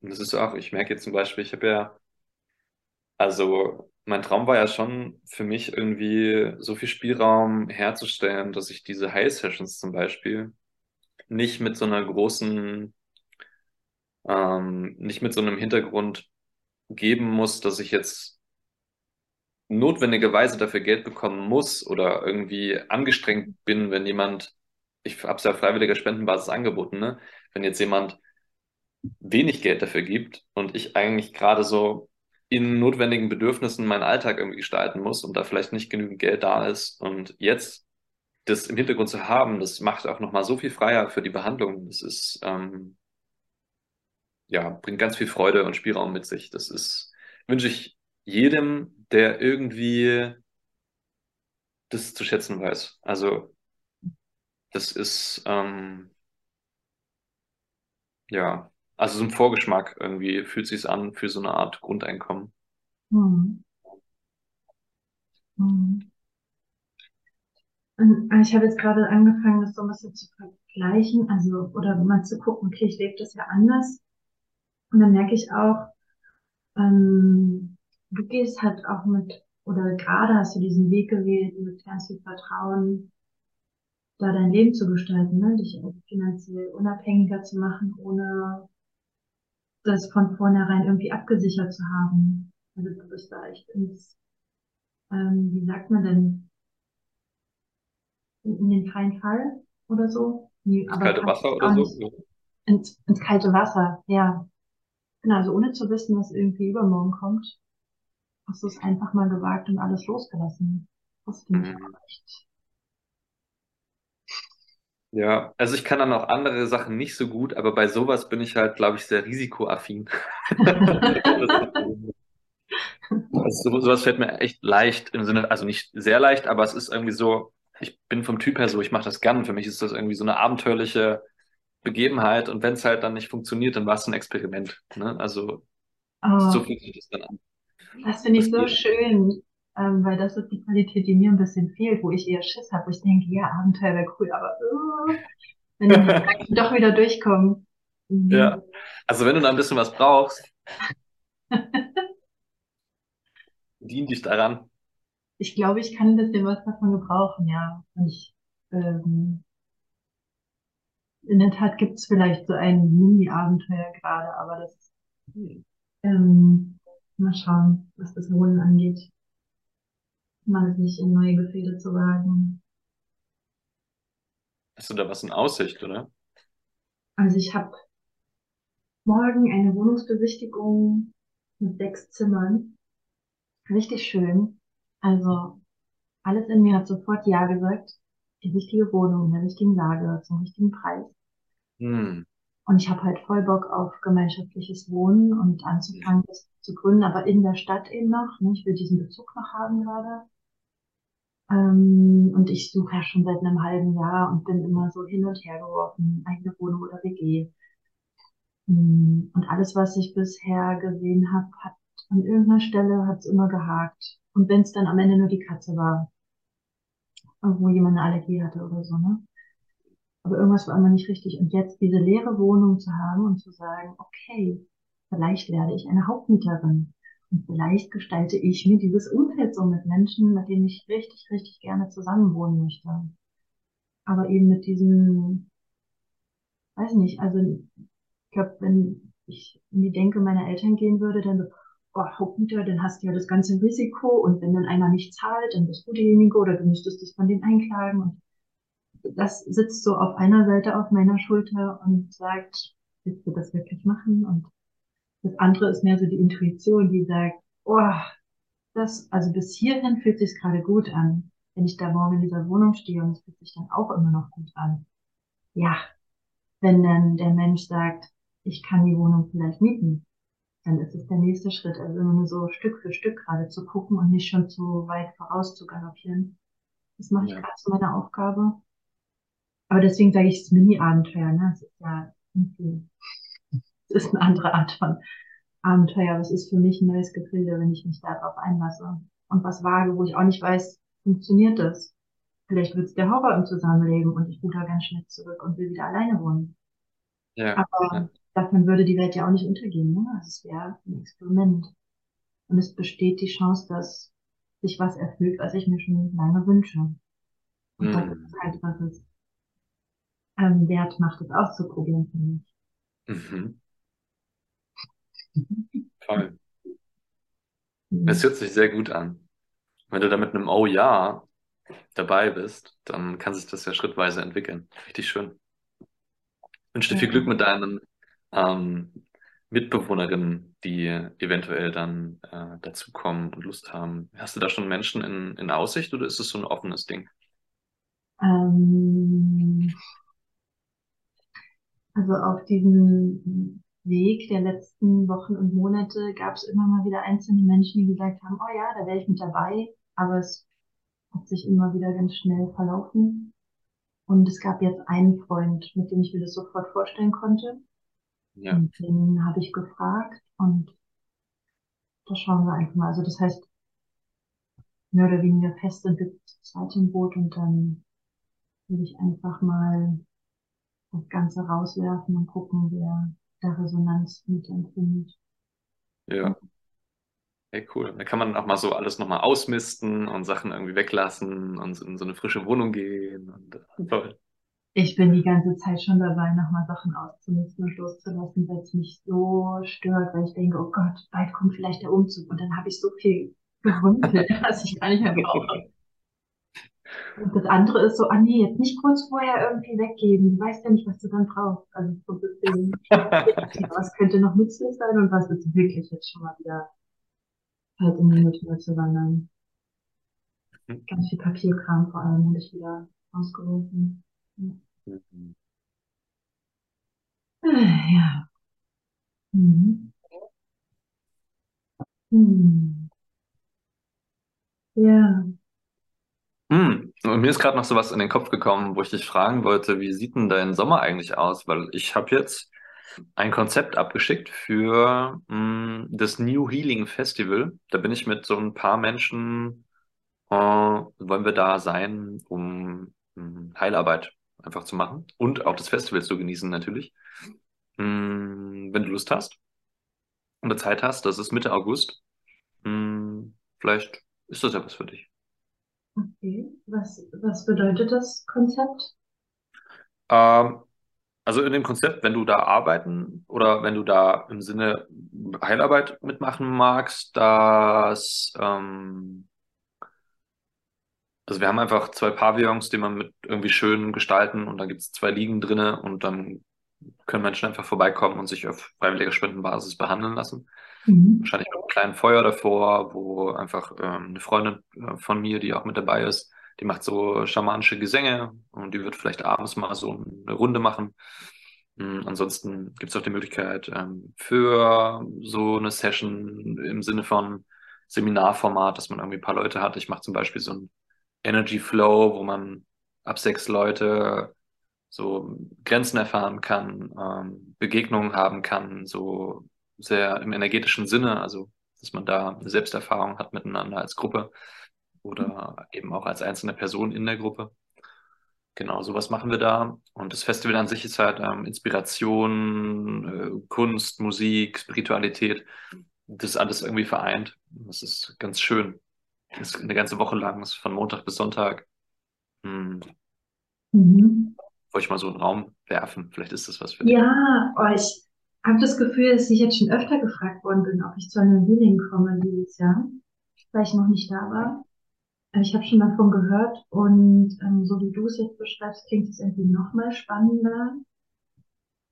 Und das ist auch, ich merke jetzt zum Beispiel, ich habe ja, also mein Traum war ja schon für mich irgendwie so viel Spielraum herzustellen, dass ich diese High-Sessions zum Beispiel nicht mit so einer großen, ähm, nicht mit so einem Hintergrund geben muss, dass ich jetzt notwendigerweise dafür Geld bekommen muss oder irgendwie angestrengt bin, wenn jemand, ich habe es ja freiwilliger Spendenbasis angeboten, ne? Wenn jetzt jemand wenig Geld dafür gibt und ich eigentlich gerade so in notwendigen Bedürfnissen meinen Alltag irgendwie gestalten muss und da vielleicht nicht genügend Geld da ist und jetzt das im Hintergrund zu haben, das macht auch nochmal so viel freier für die Behandlung. Das ist, ähm, ja, bringt ganz viel Freude und Spielraum mit sich. Das ist, wünsche ich jedem, der irgendwie das zu schätzen weiß. Also, das ist, ähm, ja, also so ein Vorgeschmack irgendwie fühlt sich an für so eine Art Grundeinkommen. Hm. Hm. Und ich habe jetzt gerade angefangen, das so ein bisschen zu vergleichen, also oder mal zu gucken, okay, ich lebe das ja anders. Und dann merke ich auch, ähm, du gehst halt auch mit, oder gerade hast du diesen Weg gewählt, mit ganz viel Vertrauen, da dein Leben zu gestalten, ne? dich finanziell unabhängiger zu machen, ohne das von vornherein irgendwie abgesichert zu haben. Also du bist da echt ins, ähm, wie sagt man denn, in, den freien Fall oder so. Nee, ins kalte Wasser oder so? Ins, ins kalte Wasser, ja. Genau, also ohne zu wissen, was irgendwie übermorgen kommt, hast du es einfach mal gewagt und alles losgelassen. Das finde ich mhm. auch echt ja, also ich kann dann auch andere Sachen nicht so gut, aber bei sowas bin ich halt, glaube ich, sehr risikoaffin. also sowas fällt mir echt leicht im Sinne, also nicht sehr leicht, aber es ist irgendwie so, ich bin vom Typ her so, ich mache das gern. Für mich ist das irgendwie so eine abenteuerliche Begebenheit und wenn es halt dann nicht funktioniert, dann war es ein Experiment. Ne? Also oh, so fühlt sich das dann an. Das finde ich so schön ähm, weil das ist die Qualität, die mir ein bisschen fehlt, wo ich eher Schiss habe, wo ich denke, ja, Abenteuer wäre cool, aber uh, wenn ich doch wieder durchkomme. Mhm. Ja, also wenn du da ein bisschen was brauchst, dien dich daran. Ich glaube, ich kann ein bisschen was davon gebrauchen, ja. Und ich, ähm, in der Tat gibt es vielleicht so ein Mini-Abenteuer gerade, aber das, ähm, mal schauen, was das Wohnen angeht mal sich in neue Gefilde zu wagen. Hast du da was in Aussicht, oder? Also ich habe morgen eine Wohnungsbesichtigung mit sechs Zimmern. Richtig schön. Also alles in mir hat sofort Ja gesagt. Die richtige Wohnung, in der richtigen Lage, zum richtigen Preis. Hm. Und ich habe halt voll Bock auf gemeinschaftliches Wohnen und anzufangen, das zu gründen, aber in der Stadt eben noch. Ne? Ich will diesen Bezug noch haben gerade. Ähm, und ich suche ja schon seit einem halben Jahr und bin immer so hin und her geworfen, eigene Wohnung oder WG. Mm, und alles, was ich bisher gesehen habe, hat an irgendeiner Stelle hat's immer gehakt. Und wenn es dann am Ende nur die Katze war, wo jemand eine Allergie hatte oder so, ne? Aber irgendwas war immer nicht richtig. Und jetzt diese leere Wohnung zu haben und zu sagen, okay, vielleicht werde ich eine Hauptmieterin. Und vielleicht gestalte ich mir dieses Umfeld so mit Menschen, mit denen ich richtig, richtig gerne zusammenwohnen möchte. Aber eben mit diesem, weiß nicht, also ich glaube, wenn ich in die Denke meiner Eltern gehen würde, dann oh, Hauptmieter, dann hast du ja das ganze Risiko und wenn dann einer nicht zahlt, dann bist du derjenige oder du müsstest es von denen einklagen und das sitzt so auf einer Seite auf meiner Schulter und sagt, willst du das wirklich machen? Und das andere ist mehr so die Intuition, die sagt, oh, das, also bis hierhin fühlt sich gerade gut an. wenn ich da morgen in dieser Wohnung stehe und es fühlt sich dann auch immer noch gut an. Ja, wenn dann der Mensch sagt, ich kann die Wohnung vielleicht mieten, dann ist es der nächste Schritt. Also immer nur so Stück für Stück gerade zu gucken und nicht schon zu weit voraus zu galoppieren. Das mache ich Ja. gerade zu meiner Aufgabe. Aber deswegen sage ich es Mini-Abenteuer, ne? Es ist ja irgendwie, es ist eine andere Art von Abenteuer, aber es ist für mich ein neues Gefilde, wenn ich mich darauf einlasse. Und was wage, wo ich auch nicht weiß, funktioniert das? Vielleicht wird es der Horror im Zusammenleben und ich ruder ganz schnell zurück und will wieder alleine wohnen. Ja. Aber Ja. Davon würde die Welt ja auch nicht untergehen, ne? Also es wäre ein Experiment. Und es besteht die Chance, dass sich was erfüllt, was ich mir schon lange wünsche. Und das Hm. ist halt, was es ähm, wert macht, es auszuprobieren, finde ich. Mhm. Voll. Mhm. Es hört sich sehr gut an. Wenn du da mit einem Oh ja dabei bist, dann kann sich das ja schrittweise entwickeln. Richtig schön. Ich wünsche dir viel. Glück mit deinen ähm, Mitbewohnerinnen, die eventuell dann äh, dazukommen und Lust haben. Hast du da schon Menschen in, in Aussicht oder ist es so ein offenes Ding? Ähm, also auf diesem Weg der letzten Wochen und Monate gab es immer mal wieder einzelne Menschen, die gesagt haben, oh ja, da wäre ich mit dabei, aber es hat sich immer wieder ganz schnell verlaufen. Und es gab jetzt einen Freund, mit dem ich mir das sofort vorstellen konnte. Ja. Und den habe ich gefragt und da schauen wir einfach mal. Also das heißt, mehr oder weniger fest zu zweit im Boot und dann will ich einfach mal das Ganze rauswerfen und gucken, wer da Resonanz mit empfindet. Ja. Hey, cool. Da kann man auch mal so alles nochmal ausmisten und Sachen irgendwie weglassen und in so eine frische Wohnung gehen und äh, toll. Ich bin die ganze Zeit schon dabei, nochmal Sachen auszumisten und loszulassen, weil es mich so stört, weil ich denke, oh Gott, bald kommt vielleicht der Umzug und dann habe ich so viel gerümpelt, was ich gar nicht mehr brauche. Und das andere ist so, ah nee, jetzt nicht kurz vorher irgendwie weggeben. Du weißt ja nicht, was du dann brauchst. Also so ein bisschen, was könnte noch nützlich sein und was ist wirklich jetzt schon mal wieder halt in die Mülltonne zu wandern. Ganz viel Papierkram vor allem habe ich wieder ausgerufen. Mhm. Ja. Mhm. Hm. Ja. Hm. Und mir ist gerade noch so was in den Kopf gekommen, wo ich dich fragen wollte, wie sieht denn dein Sommer eigentlich aus? Weil ich habe jetzt ein Konzept abgeschickt für mh, das New Healing Festival. Da bin ich mit so ein paar Menschen, äh, wollen wir da sein, um mh, Heilarbeit einfach zu machen und auch das Festival zu genießen natürlich. Mh, wenn du Lust hast und Zeit hast, das ist Mitte August. Mh, vielleicht ist das ja was für dich. Okay. Was, was bedeutet das Konzept? Ähm, also in dem Konzept, wenn du da arbeiten oder wenn du da im Sinne Heilarbeit mitmachen magst, dass ähm, also wir haben einfach zwei Pavillons, die man mit irgendwie schön gestalten und dann gibt es zwei Liegen drinne und dann können Menschen einfach vorbeikommen und sich auf freiwilliger Spendenbasis behandeln lassen. Mhm. Wahrscheinlich mit einem kleinen Feuer davor, wo einfach ähm, eine Freundin äh, von mir, die auch mit dabei ist, die macht so schamanische Gesänge und die wird vielleicht abends mal so eine Runde machen. Mm, Ansonsten gibt es auch die Möglichkeit ähm, für so eine Session im Sinne von Seminarformat, dass man irgendwie ein paar Leute hat. Ich mache zum Beispiel so ein Energy Flow, wo man ab sechs Leute so Grenzen erfahren kann, ähm, Begegnungen haben kann, so sehr im energetischen Sinne, also dass man da eine Selbsterfahrung hat miteinander als Gruppe oder eben auch als einzelne Person in der Gruppe. Genau, sowas machen wir da. Und das Festival an sich ist halt ähm, Inspiration, äh, Kunst, Musik, Spiritualität. Das ist alles irgendwie vereint. Das ist ganz schön. Das ist eine ganze Woche lang, von Montag bis Sonntag. Hm, Mhm. wollte ich mal so einen Raum werfen. Vielleicht ist das was für dich. Ja, oh, ich habe das Gefühl, dass ich jetzt schon öfter gefragt worden bin, ob ich zu einem Healing komme dieses Jahr, weil ich noch nicht da war. Aber Ich habe schon davon gehört und ähm, so wie du es jetzt beschreibst, klingt es irgendwie noch mal spannender.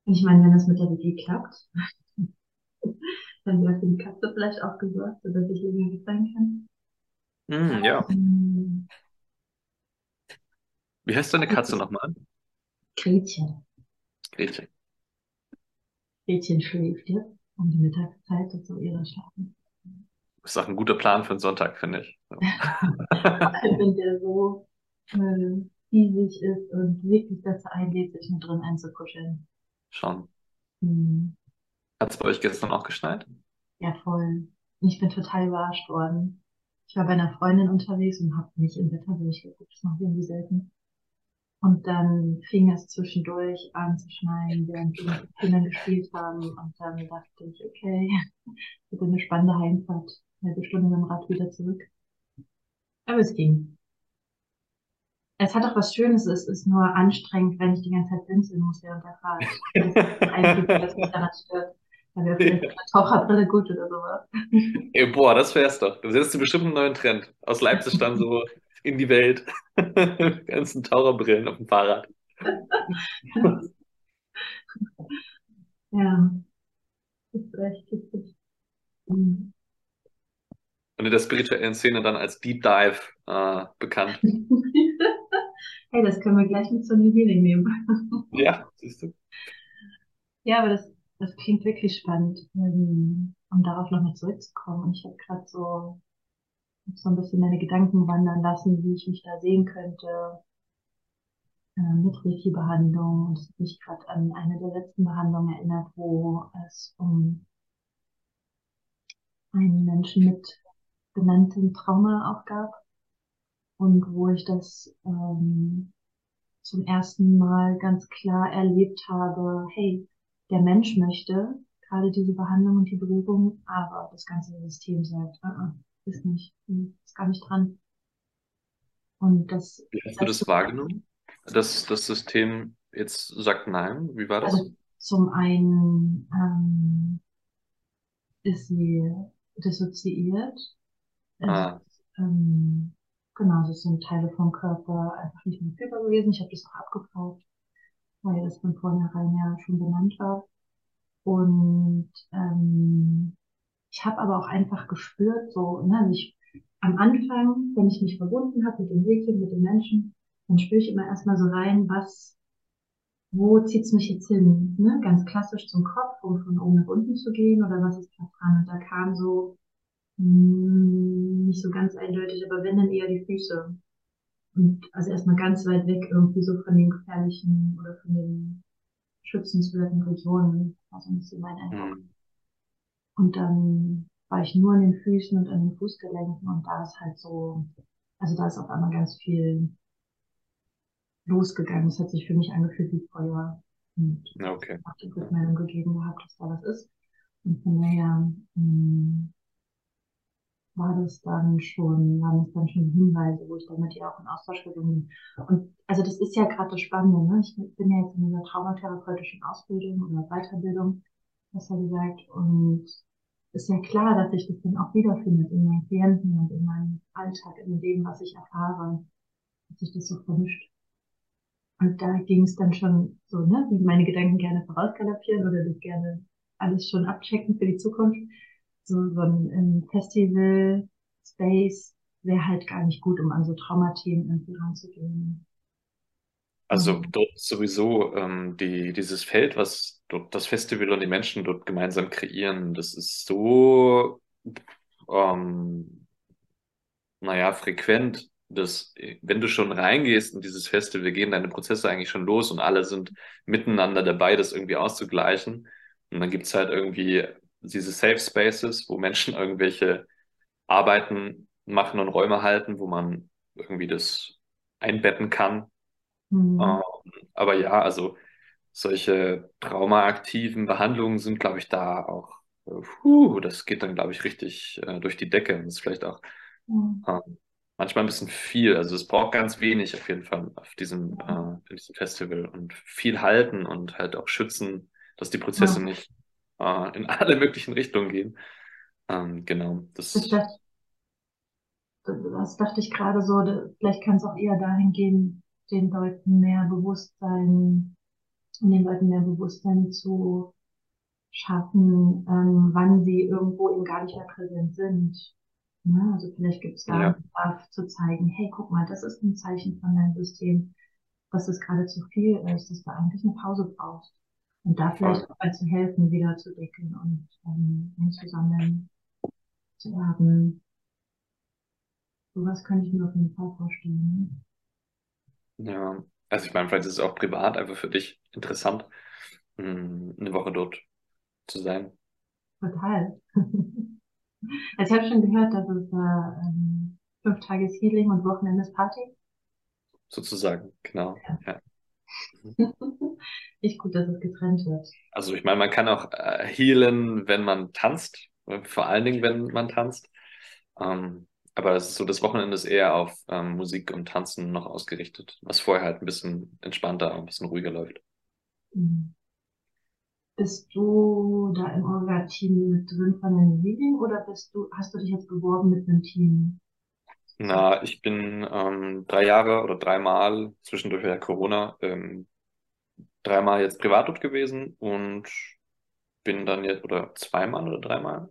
Ich meine, wenn das mit der WG klappt, dann wäre für die Katze vielleicht auch gesorgt, sodass ich länger weg sein kann. Hm, ja. Ähm, Wie heißt deine Katze nochmal? Gretchen. Gretchen. Gretchen schläft jetzt um die Mittagszeit und so ihre Schlafen. Das ist auch ein guter Plan für einen Sonntag, finde ich. Wenn der so äh, riesig ist und wirklich dazu einlädt, sich nur drin einzukuscheln. Schon. Hm. Hat es bei euch gestern auch geschneit? Ja, voll. Ich bin total überrascht worden. Ich war bei einer Freundin unterwegs und habe nicht im Wetter durchgeguckt. Das mache ich irgendwie selten. Und dann fing es zwischendurch an zu schneien, während wir mit den Kindern gespielt haben. Und dann dachte ich, okay, wird eine spannende Heimfahrt. Eine halbe Stunde mit dem Rad wieder zurück. Aber es ging. Es hat auch was Schönes, es ist nur anstrengend, wenn ich die ganze Zeit blinzeln muss während der Fahrt. Das ist das Einzige, was mich daran stört. Da wäre vielleicht eine Taucherbrille gut oder sowas. Ey, boah, das wär's doch. Da setzt du bestimmt einen neuen Trend. Aus Leipzig dann so in die Welt. Die ganzen Taucherbrillen auf dem Fahrrad. Ja, das ist echt lustig. Mhm. Und in der spirituellen Szene dann als Deep Dive äh, bekannt. Hey, das können wir gleich mit zum Healing nehmen. Ja, siehst du. Ja, aber das, das klingt wirklich spannend, ähm, um darauf nochmal zurückzukommen. Und ich habe gerade so, so ein bisschen meine Gedanken wandern lassen, wie ich mich da sehen könnte äh, mit Reiki-Behandlung. Und es hat mich gerade an eine der letzten Behandlungen erinnert, wo es um einen Menschen mit benanntem Trauma auch gab. Und wo ich das ähm, zum ersten Mal ganz klar erlebt habe, hey, der Mensch möchte gerade diese Behandlung und die Berührung, aber das ganze System sagt, uh -uh, ist nicht, ist gar nicht dran. Und das. Wie hast du das wahrgenommen? Dass das System jetzt sagt nein? Wie war das? Also zum einen ähm, ist sie dissoziiert. Ah. Ähm, genau, es sind Teile vom Körper einfach nicht mehr fühlbar gewesen. Ich habe das auch abgefragt, weil das von vornherein ja schon benannt war. Und ähm, ich habe aber auch einfach gespürt, so, ne, also ich, am Anfang, wenn ich mich verbunden habe mit dem Mädchen, mit den Menschen, dann spüre ich immer erstmal so rein, was, wo zieht's mich jetzt hin? Ne? Ganz klassisch zum Kopf, um von oben nach unten zu gehen, oder was ist da dran? Und da kam so, mh, nicht so ganz eindeutig, aber wenn dann eher die Füße. Und also erstmal ganz weit weg irgendwie so von den gefährlichen oder von den schützenswerten Regionen, war so ein bisschen mein Eindruck. Hm. Und dann war ich nur an den Füßen und an den Fußgelenken und da ist halt so, also da ist auf einmal ganz viel losgegangen. Es hat sich für mich angefühlt wie Feuer. Und okay. auch die Rückmeldung gegeben gehabt, dass da was ist. Und von daher mh, war das dann schon, waren das dann schon Hinweise, wo ich dann mit ihr auch in Austausch gegangen bin. Und also das ist ja gerade das Spannende, ne? Ich bin ja jetzt in dieser traumatherapeutischen Ausbildung oder Weiterbildung, besser gesagt, und ist ja klar, dass sich das dann auch wiederfindet in meinen Klienten und in meinem Alltag, in dem, was ich erfahre, dass sich das so vermischt. Und da ging es dann schon so, ne, wie meine Gedanken gerne vorausgaloppieren oder das gerne alles schon abchecken für die Zukunft. So, so ein, ein Festival Space wäre halt gar nicht gut, um an so Traumathemen irgendwie ranzugehen. Also dort sowieso ähm, die, dieses Feld, was dort das Festival und die Menschen dort gemeinsam kreieren, das ist so, ähm, naja, frequent, dass äh, wenn du schon reingehst in dieses Festival, gehen deine Prozesse eigentlich schon los und alle sind miteinander dabei, das irgendwie auszugleichen. Und dann gibt's halt irgendwie diese Safe Spaces, wo Menschen irgendwelche Arbeiten machen und Räume halten, wo man irgendwie das einbetten kann. Mhm. Ähm, aber ja, also solche traumaaktiven Behandlungen sind, glaube ich, da auch, puh, das geht dann, glaube ich, richtig äh, durch die Decke. Das ist vielleicht auch Ja. ähm, manchmal ein bisschen viel. Also es braucht ganz wenig auf jeden Fall auf diesem, äh, in diesem Festival und viel halten und halt auch schützen, dass die Prozesse Ja. nicht äh, in alle möglichen Richtungen gehen. Ähm, genau, Das das, dachte, das dachte ich gerade so, vielleicht kann es auch eher dahin gehen, den Leuten mehr Bewusstsein, den Leuten mehr Bewusstsein zu schaffen, ähm, wann sie irgendwo eben gar nicht mehr präsent sind. Ne? Also vielleicht gibt es da ja, einen Bedarf zu zeigen, hey, guck mal, das ist ein Zeichen von deinem System. dass es gerade zu viel ist, dass du eigentlich eine Pause brauchst. Und da vielleicht auch zu helfen, wieder zu decken und ähm, einzusammeln, zu erben. Sowas könnte ich mir auf jeden Fall vorstellen. Ja, also ich meine, vielleicht ist es auch privat einfach für dich interessant, mh, eine Woche dort zu sein? Total. Also ich habe schon gehört, dass es äh, ähm, fünf Tages Healing und Wochenendes Party. sozusagen. Genau. Ja. Nicht gut, dass es getrennt wird. Also ich meine, man kann auch äh, healen, wenn man tanzt, äh, vor allen Dingen, wenn man tanzt. Ähm, aber es ist so, das Wochenende ist eher auf ähm, Musik und Tanzen noch ausgerichtet, was vorher halt ein bisschen entspannter, ein bisschen ruhiger läuft. Mhm. Bist du da im Orga-Team mit drin von den Healing oder bist du, hast du dich jetzt beworben mit einem Team? Na, ich bin ähm, drei Jahre oder dreimal, zwischendurch ja Corona, ähm, dreimal jetzt privat dort gewesen und bin dann jetzt, oder zweimal oder dreimal,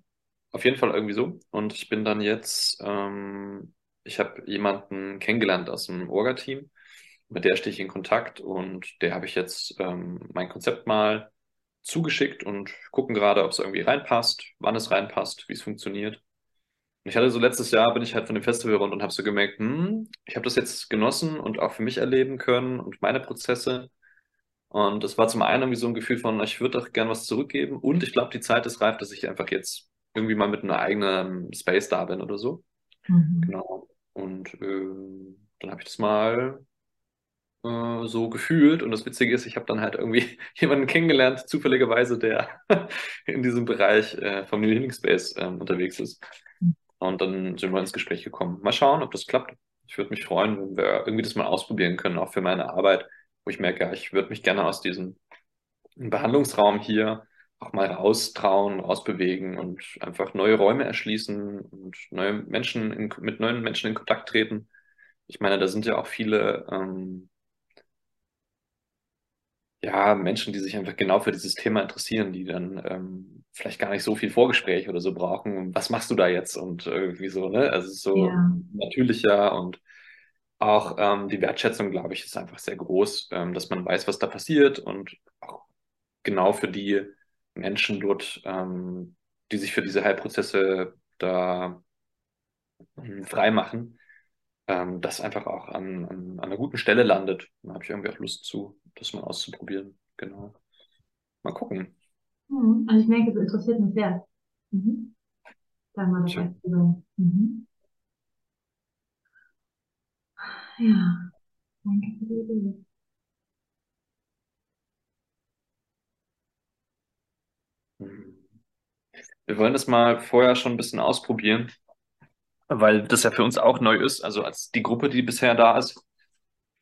auf jeden Fall irgendwie so. Und ich bin dann jetzt, ähm, ich habe jemanden kennengelernt aus dem Orga-Team, mit der stehe ich in Kontakt und der habe ich jetzt ähm, mein Konzept mal zugeschickt und gucken gerade, ob es irgendwie reinpasst, wann es reinpasst, wie es funktioniert. Ich hatte so letztes Jahr bin ich halt von dem Festival rund und habe so gemerkt, hm, ich habe das jetzt genossen und auch für mich erleben können und meine Prozesse. Und es war zum einen irgendwie so ein Gefühl von, ich würde doch gern was zurückgeben. Und ich glaube, die Zeit ist reif, dass ich einfach jetzt irgendwie mal mit einer eigenen Space da bin oder so. Mhm. Genau. Und ähm, dann habe ich das mal äh, so gefühlt. Und das Witzige ist, ich habe dann halt irgendwie jemanden kennengelernt, zufälligerweise, der in diesem Bereich äh, Family Healing Space ähm, unterwegs ist. Und dann sind wir ins Gespräch gekommen. Mal schauen, ob das klappt. Ich würde mich freuen, wenn wir irgendwie das mal ausprobieren können, auch für meine Arbeit, wo ich merke, ja, ich würde mich gerne aus diesem Behandlungsraum hier auch mal raustrauen, rausbewegen und einfach neue Räume erschließen und neue Menschen in, mit neuen Menschen in Kontakt treten. Ich meine, da sind ja auch viele ähm, ja, Menschen, die sich einfach genau für dieses Thema interessieren, die dann ähm, vielleicht gar nicht so viel Vorgespräch oder so brauchen. Was machst du da jetzt? Und irgendwie so, ne? Also es ist so Ja, natürlicher und auch ähm, die Wertschätzung, glaube ich, ist einfach sehr groß, ähm, dass man weiß, was da passiert und auch genau für die Menschen dort, ähm, die sich für diese Heilprozesse da ähm, frei machen, ähm, das einfach auch an, an, an einer guten Stelle landet. Da habe ich irgendwie auch Lust zu, das mal auszuprobieren. Genau. Mal gucken. mhm. Also ich merke, es interessiert mich sehr. Mhm. Da mal zu sein. Mhm. Ja, danke für die Idee. Wir wollen das mal vorher schon ein bisschen ausprobieren, weil das ja für uns auch neu ist. Also als die Gruppe, die bisher da ist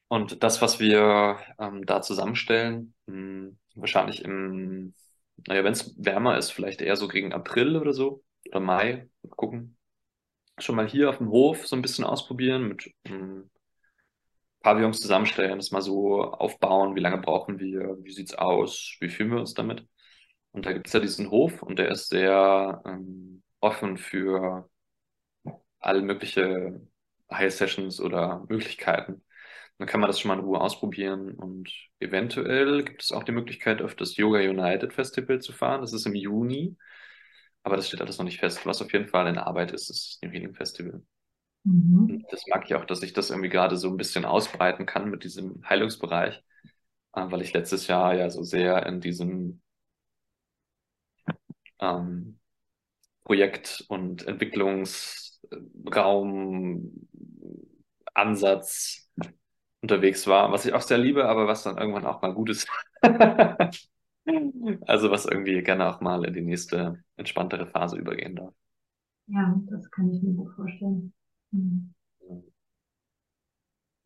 und das, was wir ähm, da zusammenstellen, mh, wahrscheinlich im, naja, wenn es wärmer ist, vielleicht eher so gegen April oder so oder Mai. Mal gucken. Schon mal hier auf dem Hof so ein bisschen ausprobieren mit mh, Pavillons zusammenstellen, das mal so aufbauen. Wie lange brauchen wir? Wie sieht's aus? Wie fühlen wir uns damit? Und da gibt's ja diesen Hof und der ist sehr ähm, offen für alle mögliche High-Sessions oder Möglichkeiten. Dann kann man das schon mal in Ruhe ausprobieren und eventuell gibt es auch die Möglichkeit, auf das Yoga United Festival zu fahren. Das ist im Juni, aber das steht alles noch nicht fest. Was auf jeden Fall in Arbeit ist, ist das New Healing Festival. Mhm. Das mag ich auch, dass ich das irgendwie gerade so ein bisschen ausbreiten kann mit diesem Heilungsbereich, äh, weil ich letztes Jahr ja so sehr in diesem ähm, Projekt- und Entwicklungsraum, Ansatz unterwegs war, was ich auch sehr liebe, aber was dann irgendwann auch mal gut ist. Also was irgendwie gerne auch mal in die nächste entspanntere Phase übergehen darf. Ja, das kann ich mir gut vorstellen. Mhm.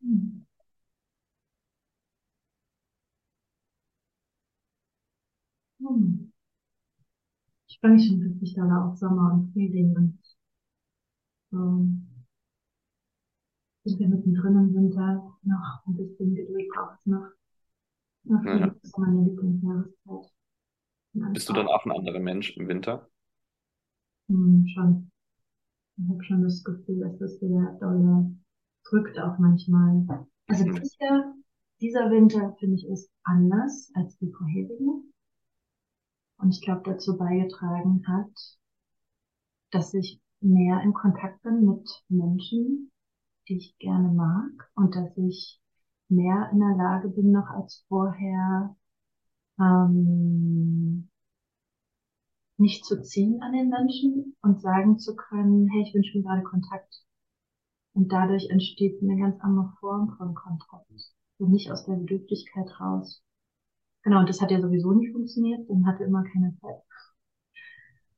Mhm. Mhm. Ich freue mich schon richtig doll auf Sommer und Frühling und ähm, sind wir mittendrin im Winter. Noch ein bisschen Geduld braucht es noch. Ja. Frühling ist meine Lieblingsjahreszeit. Und alles Bist du dann auch auch ein anderer Mensch im Winter? hm, schon. Ich habe schon das Gefühl, dass das sehr dolle drückt auch manchmal. Also Hm. dieses Jahr dieser Winter, finde ich, ist anders als die vorherigen. Und ich glaube, dazu beigetragen hat, dass ich mehr in Kontakt bin mit Menschen, die ich gerne mag und dass ich mehr in der Lage bin noch als vorher, ähm, nicht zu ziehen an den Menschen und sagen zu können, hey, ich wünsche mir gerade Kontakt. Und dadurch entsteht eine ganz andere Form von Kontakt. Und nicht aus der Bedürftigkeit raus. Genau, und das hat ja sowieso nicht funktioniert und hatte immer keine Zeit.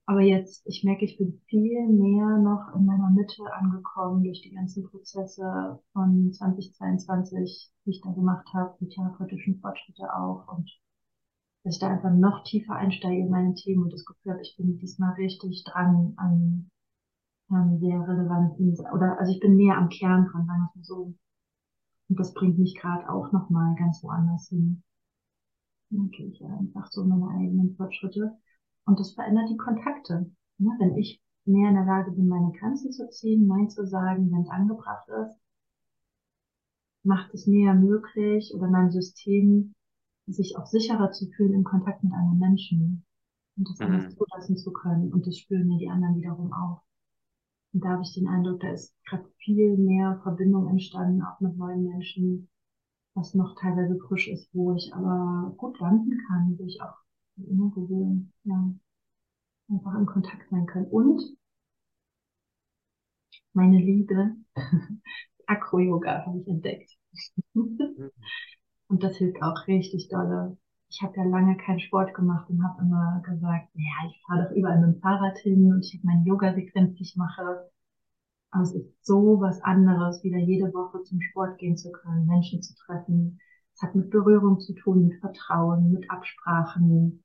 Aber jetzt, ich merke, ich bin viel mehr noch in meiner Mitte angekommen durch die ganzen Prozesse von 2022, die ich da gemacht habe, die therapeutischen Fortschritte auch und dass ich da einfach noch tiefer einsteige in meine Themen und das Gefühl habe, ich bin diesmal richtig dran an, an sehr relevanten, oder also ich bin näher am Kern dran, sagen wir mal so. Und das bringt mich gerade auch nochmal ganz woanders hin. Dann gehe ich einfach so meine eigenen Fortschritte. Und das verändert die Kontakte. Ne? Wenn ich mehr in der Lage bin, meine Grenzen zu ziehen, Nein zu sagen, wenn es angebracht ist, macht es mir möglich oder mein System sich auch sicherer zu fühlen im Kontakt mit anderen Menschen und das mhm. alles zulassen zu können. Und das spüren mir die anderen wiederum auch. Und da habe ich den Eindruck, da ist gerade viel mehr Verbindung entstanden, auch mit neuen Menschen, was noch teilweise frisch ist, wo ich aber gut landen kann, wo ich auch immer wir ja, einfach in Kontakt sein können. Und meine Liebe, Akro-Yoga habe ich entdeckt. Und das hilft auch richtig dolle. Ich habe ja lange keinen Sport gemacht und habe immer gesagt, ja, ich fahre doch überall mit dem Fahrrad hin und ich habe meine Yoga-Sequenz, die ich mache. Aber es ist so was anderes, wieder jede Woche zum Sport gehen zu können, Menschen zu treffen. Es hat mit Berührung zu tun, mit Vertrauen, mit Absprachen,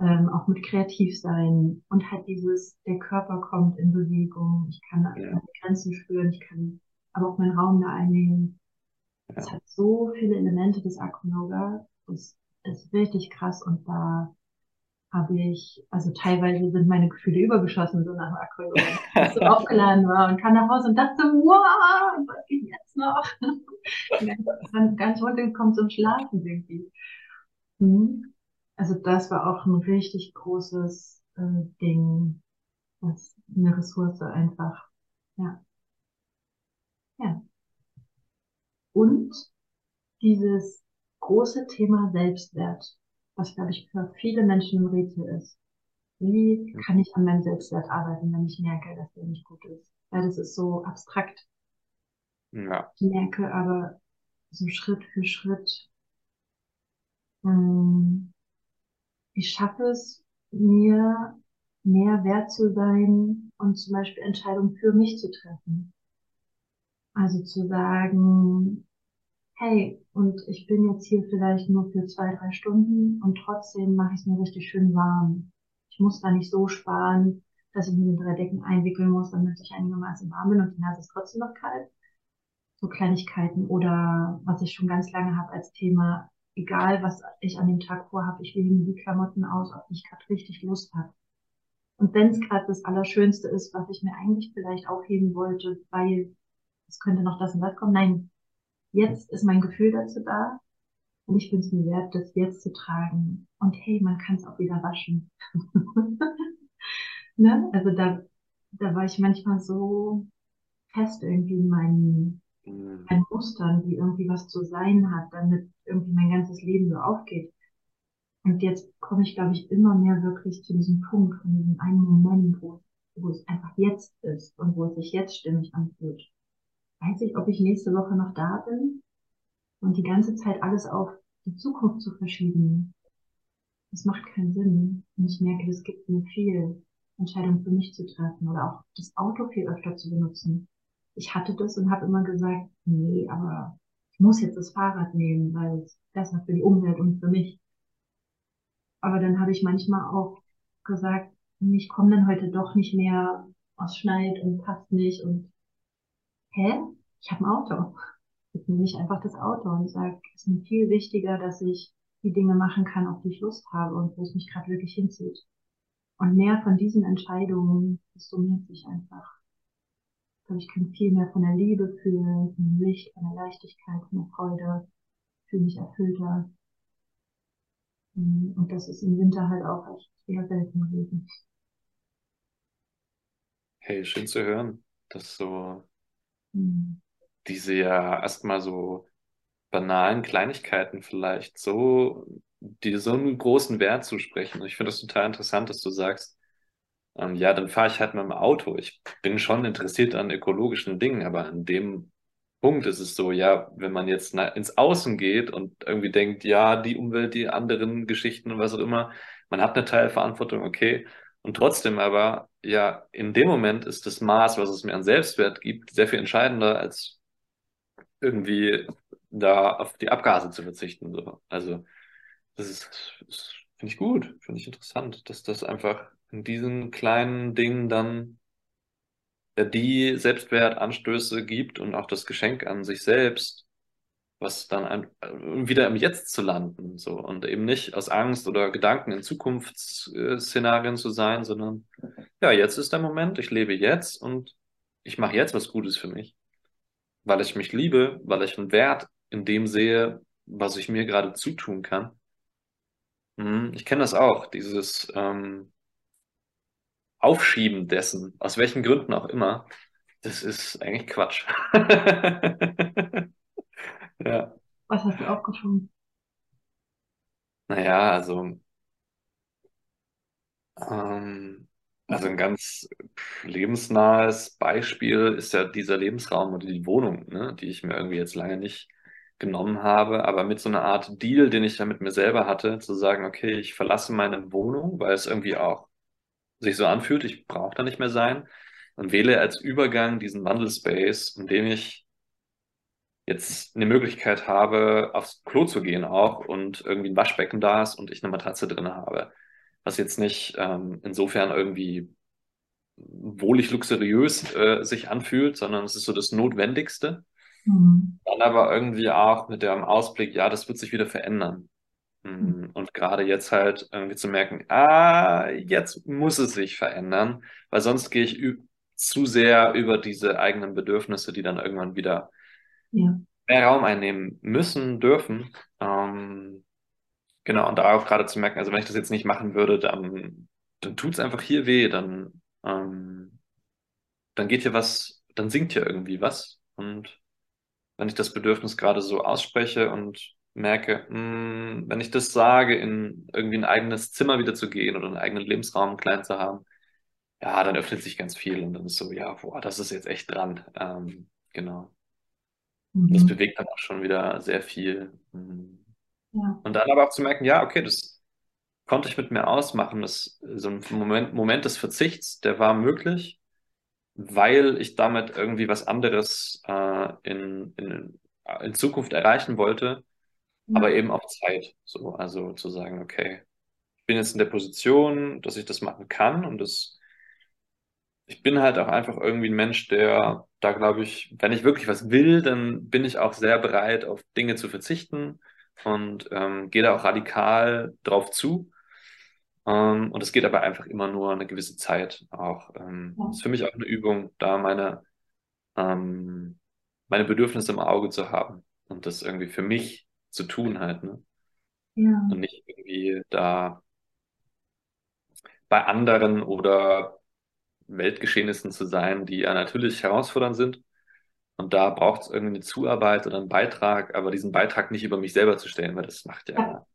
ähm, auch mit Kreativsein und halt dieses, der Körper kommt in Bewegung, ich kann ja. Grenzen spüren, ich kann aber auch meinen Raum da einnehmen. Es hat so viele Elemente des Akro-Yoga. Das ist wirklich krass und da habe ich, also teilweise sind meine Gefühle übergeschossen, so nach dem Akro-Yoga, dass so aufgeladen war und kam nach Hause und dachte, wow, was geht jetzt noch? ganz, ganz runtergekommen zum Schlafen irgendwie. Hm. Also das war auch ein richtig großes äh, Ding, was eine Ressource einfach, ja. Ja. Und dieses große Thema Selbstwert, was, glaube ich, für viele Menschen ein Rätsel ist. Wie kann ich an meinem Selbstwert arbeiten, wenn ich merke, dass der nicht gut ist? Weil das ist so abstrakt. Ja. Ich merke aber so Schritt für Schritt, ähm, ich schaffe es, mir mehr wert zu sein und zum Beispiel Entscheidungen für mich zu treffen. Also zu sagen, hey, und ich bin jetzt hier vielleicht nur für zwei, drei Stunden und trotzdem mache ich es mir richtig schön warm. Ich muss da nicht so sparen, dass ich mir in drei Decken einwickeln muss, damit ich einigermaßen warm bin und die Nase ist trotzdem noch kalt. So Kleinigkeiten oder was ich schon ganz lange habe als Thema, egal was ich an dem Tag vorhabe, ich wähle mir die Klamotten aus, die ich gerade richtig Lust habe. Und wenn es gerade das Allerschönste ist, was ich mir eigentlich vielleicht aufheben wollte, weil es könnte noch das und das kommen. Nein, jetzt ist mein Gefühl dazu da und ich bin es mir wert, das jetzt zu tragen. Und hey, man kann es auch wieder waschen. ne? Also da, da war ich manchmal so fest irgendwie in meinen, mhm. meinen Mustern, wie irgendwie was zu sein hat, damit irgendwie mein ganzes Leben so aufgeht. Und jetzt komme ich, glaube ich, immer mehr wirklich zu diesem Punkt, von diesem einen Moment, wo, wo es einfach jetzt ist und wo es sich jetzt stimmig anfühlt weiß ich, ob ich nächste Woche noch da bin und die ganze Zeit alles auf die Zukunft zu verschieben. Das macht keinen Sinn. Und ich merke, das gibt mir viel, Entscheidungen für mich zu treffen oder auch das Auto viel öfter zu benutzen. Ich hatte das und habe immer gesagt, nee, aber ich muss jetzt das Fahrrad nehmen, weil es besser für die Umwelt und für mich. Aber dann habe ich manchmal auch gesagt, ich komme dann heute doch nicht mehr, aus schneit und passt nicht und hä? Ich habe ein Auto. Ich nehme nicht einfach das Auto und sage, es ist mir viel wichtiger, dass ich die Dinge machen kann, auf die ich Lust habe und wo es mich gerade wirklich hinzieht. Und mehr von diesen Entscheidungen, das summiert sich einfach. Ich glaube, ich kann viel mehr von der Liebe fühlen, von dem Licht, von der Leichtigkeit, von der Freude. fühle mich erfüllter. Und das ist im Winter halt auch echt eher selten gewesen. Hey, schön zu hören, dass so Diese ja erstmal so banalen Kleinigkeiten vielleicht so, die so einen großen Wert zusprechen. Ich finde das total interessant, dass du sagst, ähm, ja, dann fahre ich halt mit dem Auto. Ich bin schon interessiert an ökologischen Dingen, aber an dem Punkt ist es so, ja, wenn man jetzt ins Außen geht und irgendwie denkt, ja, die Umwelt, die anderen Geschichten und was auch immer, man hat eine Teilverantwortung, okay. Und trotzdem aber, ja, in dem Moment ist das Maß, was es mir an Selbstwert gibt, sehr viel entscheidender als irgendwie da auf die Abgase zu verzichten. So. Also, das ist, das finde ich gut, finde ich interessant, dass das einfach in diesen kleinen Dingen dann ja, die Selbstwertanstöße gibt und auch das Geschenk an sich selbst, was dann ein, wieder im Jetzt zu landen, so und eben nicht aus Angst oder Gedanken in Zukunftsszenarien zu sein, sondern ja, jetzt ist der Moment, ich lebe jetzt und ich mache jetzt was Gutes für mich, weil ich mich liebe, weil ich einen Wert in dem sehe, was ich mir gerade zutun kann. Mhm, Ich kenne das auch, dieses ähm, Aufschieben dessen, aus welchen Gründen auch immer. Das ist eigentlich Quatsch. Ja, Was hast du aufgeschoben? naja, also, ähm, also ein ganz lebensnahes Beispiel ist ja dieser Lebensraum oder die Wohnung, ne, die ich mir irgendwie jetzt lange nicht genommen habe, aber mit so einer Art Deal, den ich ja mit mir selber hatte, zu sagen, okay, ich verlasse meine Wohnung, weil es irgendwie auch sich so anfühlt, ich brauche da nicht mehr sein und wähle als Übergang diesen Wandelspace, in dem ich jetzt eine Möglichkeit habe, aufs Klo zu gehen auch und irgendwie ein Waschbecken da ist und ich eine Matratze drin habe. Was jetzt nicht ähm, insofern irgendwie wohlig luxuriös äh, sich anfühlt, sondern es ist so das Notwendigste. Mhm. Dann aber irgendwie auch mit dem Ausblick, ja, das wird sich wieder verändern. Mhm. Mm, Und gerade jetzt halt irgendwie zu merken, ah, jetzt muss es sich verändern, weil sonst gehe ich zu sehr über diese eigenen Bedürfnisse, die dann irgendwann wieder Ja. mehr Raum einnehmen müssen, dürfen. Ähm, genau, und da auch gerade zu merken, also wenn ich das jetzt nicht machen würde, dann, dann tut es einfach hier weh, dann, ähm, dann geht hier was, dann sinkt hier irgendwie was. Und wenn ich das Bedürfnis gerade so ausspreche und merke, mh, wenn ich das sage, in irgendwie ein eigenes Zimmer wieder zu gehen oder einen eigenen Lebensraum klein zu haben, ja, dann öffnet sich ganz viel und dann ist so, ja, boah, das ist jetzt echt dran. Ähm, genau. Das Mhm. bewegt dann auch schon wieder sehr viel. Mhm. Ja. Und dann aber auch zu merken, ja, okay, das konnte ich mit mir ausmachen. Das, so ein Moment, Moment des Verzichts, der war möglich, weil ich damit irgendwie was anderes äh, in, in, in Zukunft erreichen wollte, aber Ja. eben auf Zeit. So, also zu sagen, okay, ich bin jetzt in der Position, dass ich das machen kann und das, ich bin halt auch einfach irgendwie ein Mensch, der da glaube ich, wenn ich wirklich was will, dann bin ich auch sehr bereit, auf Dinge zu verzichten und ähm, gehe da auch radikal drauf zu. Ähm, und es geht aber einfach immer nur eine gewisse Zeit auch. Ähm, Ja. ist für mich auch eine Übung, da meine, ähm, meine Bedürfnisse im Auge zu haben und das irgendwie für mich zu tun halt, ne? Ja. Und nicht irgendwie da bei anderen oder Weltgeschehnissen zu sein, die ja natürlich herausfordernd sind. Und da braucht es irgendwie eine Zuarbeit oder einen Beitrag, aber diesen Beitrag nicht über mich selber zu stellen, weil das macht Ja.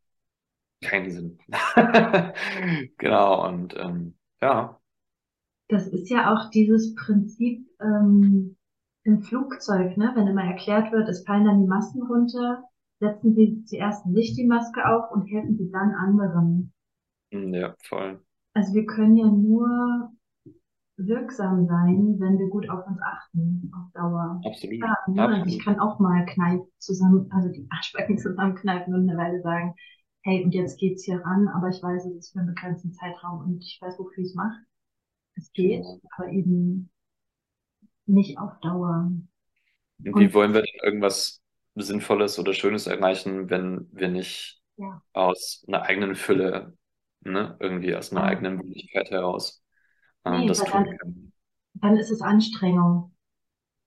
keinen Sinn. Genau, und ähm, ja, Das ist ja auch dieses Prinzip ähm, im Flugzeug, ne? Wenn immer erklärt wird, es fallen dann die Masken runter, setzen Sie zuerst sich die Maske auf und helfen Sie dann anderen. hm, ja, voll. Also wir können ja nur wirksam sein, wenn wir gut auf uns achten, auf Dauer. Absolut, Ja? Also ich absolut. kann auch mal kneif zusammen, also die Arschbacken zusammenkneifen und eine Weile sagen, hey, und jetzt geht's hier ran, aber ich weiß, es ist für einen begrenzten Zeitraum und ich weiß, wofür ich es mache. Es geht, Genau. aber eben nicht auf Dauer. Und wie wollen wir denn irgendwas Sinnvolles oder Schönes erreichen, wenn wir nicht ja, aus einer eigenen Fülle, ne, irgendwie aus einer ja, eigenen Möglichkeit heraus ähm, nee, das tun dann, können? dann ist es Anstrengung.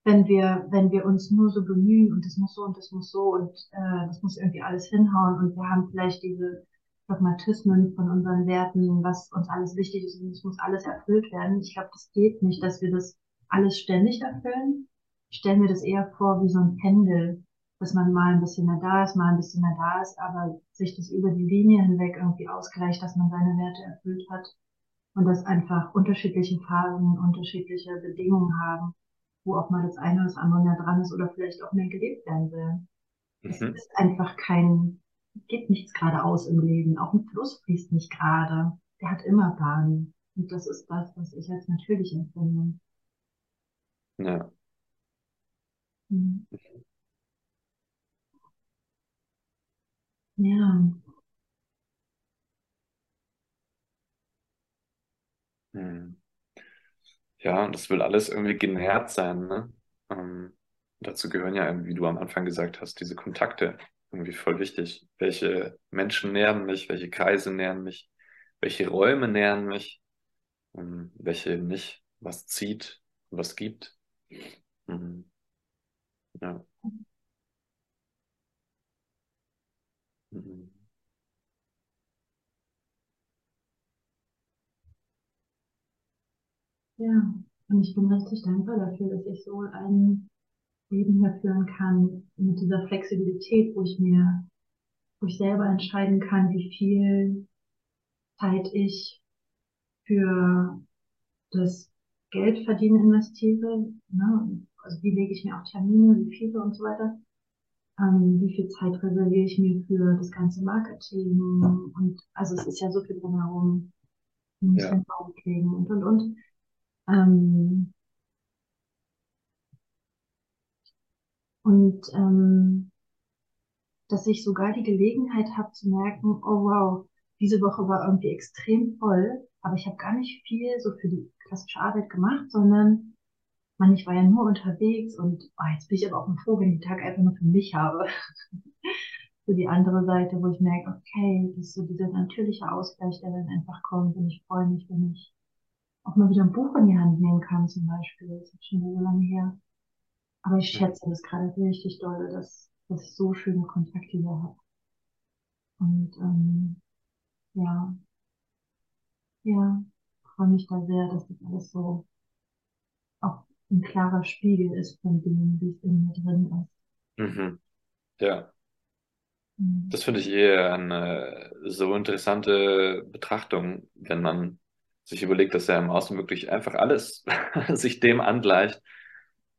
wenn wir, wenn wir uns nur so bemühen und das muss so und das muss so und äh, das muss irgendwie alles hinhauen und wir haben vielleicht diese Dogmatismen von unseren Werten, was uns alles wichtig ist und es muss alles erfüllt werden. Ich glaube, das geht nicht, dass wir das alles ständig erfüllen. Ich stelle mir das eher vor wie so ein Pendel, dass man mal ein bisschen mehr da ist, mal ein bisschen mehr da ist, aber sich das über die Linie hinweg irgendwie ausgleicht, dass man seine Werte erfüllt hat und dass einfach unterschiedliche Phasen, unterschiedliche Bedingungen haben, wo auch mal das eine oder das andere mehr dran ist oder vielleicht auch mehr gelebt werden will. Es Mhm. ist einfach kein, geht nichts geradeaus im Leben. Auch ein Fluss fließt nicht gerade. Der hat immer Bahnen. Und das ist das, was ich als natürlich empfinde. Ja. Mhm. Ja, Hm. Ja, und das will alles irgendwie genährt sein, ne? Ähm, dazu gehören ja, wie du am Anfang gesagt hast, diese Kontakte irgendwie voll wichtig. Welche Menschen nähren mich, welche Kreise nähren mich, welche Räume nähren mich, ähm, welche nicht, was zieht, was gibt. Mhm. Ja. Mhm. Ja. Und ich bin richtig dankbar dafür, dass ich so ein Leben hier führen kann mit dieser Flexibilität, wo ich mir, wo ich selber entscheiden kann, wie viel Zeit ich für das Geldverdienen investiere. Ne? Also wie lege ich mir auch Termine, wie viele und so weiter. Ähm, wie viel Zeit reserviere ich mir für das ganze Marketing und also es ist ja so viel drumherum. Muss Ja. den Baum pflegen und und und. Ähm, und ähm, dass ich sogar die Gelegenheit habe zu merken, oh wow, diese Woche war irgendwie extrem voll, aber ich habe gar nicht viel so für die klassische Arbeit gemacht, sondern man, ich war ja nur unterwegs und oh, jetzt bin ich aber auch ein Vogel, den Tag einfach nur für mich habe. So die andere Seite, wo ich merke, okay, das ist so dieser natürliche Ausgleich, der dann einfach kommt und ich freue mich, wenn ich auch mal wieder ein Buch in die Hand nehmen kann zum Beispiel. Das ist schon so lange her. Aber ich schätze das gerade richtig doll, dass, dass ich so schöne Kontakte hier habe. Und ähm, ja, ja, freue mich da sehr, dass das alles so auch ein klarer Spiegel ist von dem, wie es in mir drin ist. Mhm. Ja. Mhm. Das finde ich eher eine so interessante Betrachtung, wenn man sich überlegt, dass ja im Außen wirklich einfach alles sich dem angleicht,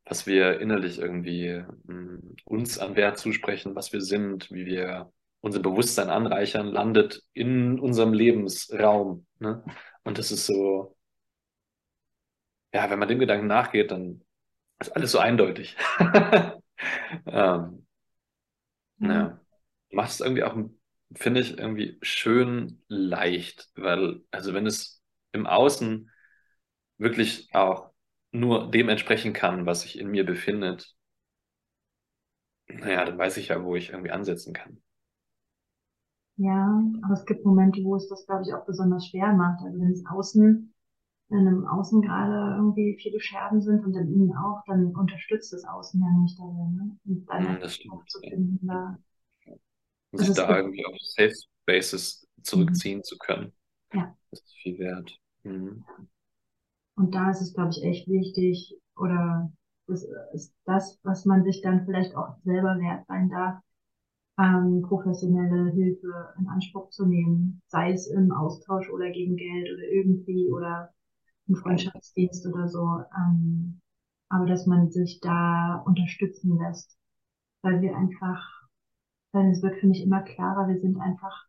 was wir innerlich irgendwie mm, uns an Wert zusprechen, was wir sind, wie wir unser Bewusstsein anreichern, landet in unserem Lebensraum. Ne? Und das ist so, ja, wenn man dem Gedanken nachgeht, dann ist alles so eindeutig. Ähm, Ja, ja. Macht es irgendwie auch, finde ich, irgendwie schön leicht, weil, also wenn es im Außen wirklich auch nur dem entsprechen kann, was sich in mir befindet, naja, dann weiß ich ja, wo ich irgendwie ansetzen kann. ja, aber es gibt Momente, wo es das, glaube ich, auch besonders schwer macht. Also wenn es außen, wenn im Außen gerade irgendwie viele Scherben sind und im Innen auch, dann unterstützt das Außen ja nicht darin, ne? Und dann Hm, das stimmt. zu finden, da, Und also sich es da irgendwie auf Safe Spaces mhm. zurückziehen zu können, ja, das ist viel wert. Mhm. und da ist es, glaube ich, echt wichtig, oder das ist das, was man sich dann vielleicht auch selber wert sein darf, ähm, professionelle Hilfe in Anspruch zu nehmen, sei es im Austausch oder gegen Geld oder irgendwie oder im Freundschaftsdienst oder so, ähm, aber dass man sich da unterstützen lässt, weil wir einfach, weil es wird für mich immer klarer, wir sind einfach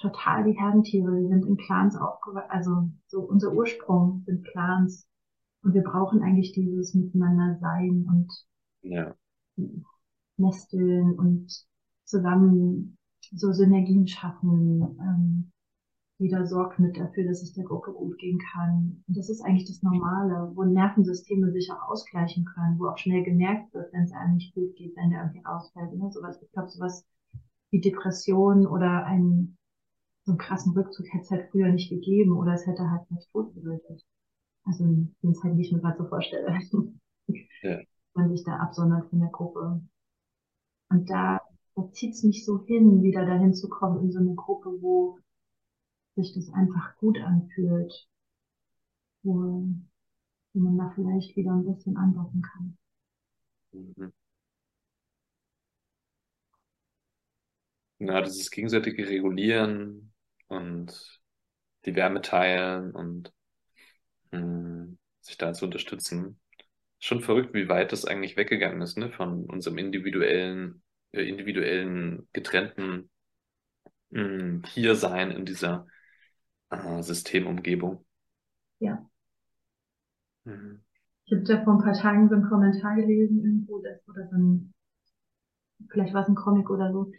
total die Herdentiere, wir sind in Clans aufgewachsen, also so unser Ursprung sind Clans und wir brauchen eigentlich dieses Miteinander sein und Ja. nesteln und zusammen so Synergien schaffen. Ähm, jeder sorgt mit dafür, dass es der Gruppe gut gehen kann. Und das ist eigentlich das Normale, wo Nervensysteme sich auch ausgleichen können, wo auch schnell gemerkt wird, wenn es einem nicht gut geht, wenn der irgendwie rausfällt. Ne? Sowas, ich glaube, sowas wie Depression oder einen, so einen krassen Rückzug hätte es halt früher nicht gegeben oder es hätte halt nicht tot bedeutet. Also, wenn es halt nicht mir gerade so vorstelle. Ja. man sich da absondert von der Gruppe. Und da, da zieht es mich so hin, wieder dahin zu kommen in so eine Gruppe, wo sich das einfach gut anfühlt, wo, wo man da vielleicht wieder ein bisschen andocken kann. Mhm. Ja, dieses gegenseitige Regulieren und die Wärme teilen und mh, hm, sich da zu unterstützen. Schon verrückt, wie weit das eigentlich weggegangen ist, ne, von unserem individuellen, äh, individuellen, getrennten mh, hm, Hiersein in dieser äh, Systemumgebung. Ja. Mhm. Ich habe da vor ein paar Tagen so einen Kommentar gelesen irgendwo, das, oder so ein, vielleicht war es ein Comic oder so,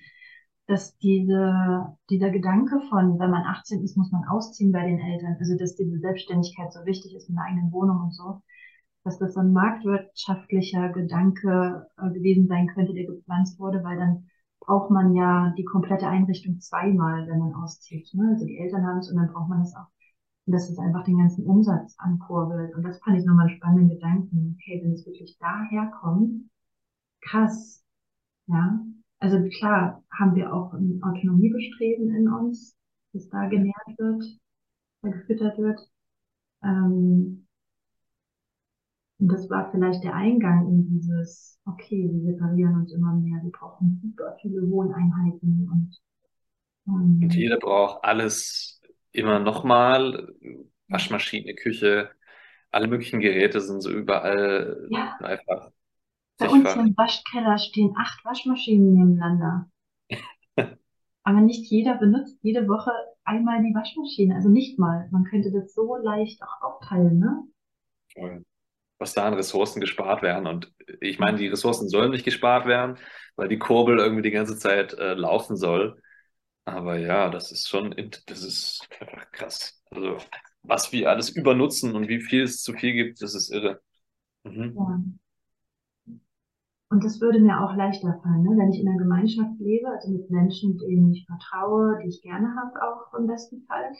dass diese, dieser Gedanke von, wenn man 18 ist, muss man ausziehen bei den Eltern, also dass diese Selbstständigkeit so wichtig ist mit einer eigenen Wohnung und so, dass das so ein marktwirtschaftlicher Gedanke äh, gewesen sein könnte, der gepflanzt wurde, weil dann braucht man ja die komplette Einrichtung zweimal, wenn man auszieht. Ne? Also die Eltern haben es und dann braucht man es auch. Und dass es einfach den ganzen Umsatz ankurbelt. Und das fand ich nochmal einen spannenden Gedanken. Okay, wenn es wirklich daher kommt, krass. Ja, also klar haben wir auch ein Autonomiebestreben in uns, das da genährt wird, da gefüttert wird. Ähm, und das war vielleicht der Eingang in dieses, okay, wir separieren uns immer mehr, wir brauchen super viele Wohneinheiten und, ähm, und jeder braucht alles immer nochmal. Waschmaschine, Küche, alle möglichen Geräte sind so überall ja. einfach bei uns im Waschkeller stehen acht Waschmaschinen nebeneinander. Aber nicht jeder benutzt jede Woche einmal die Waschmaschine. Also nicht mal. Man könnte das so leicht auch aufteilen, ne? Was da an Ressourcen gespart werden. Und ich meine, die Ressourcen sollen nicht gespart werden, weil die Kurbel irgendwie die ganze Zeit äh, laufen soll. Aber ja, das ist schon, das ist einfach krass. Also, was wir alles übernutzen und wie viel es zu viel gibt, das ist irre. Mhm. Ja. Und das würde mir auch leichter fallen, ne? wenn ich in einer Gemeinschaft lebe, also mit Menschen, denen ich vertraue, die ich gerne habe, auch im besten Fall.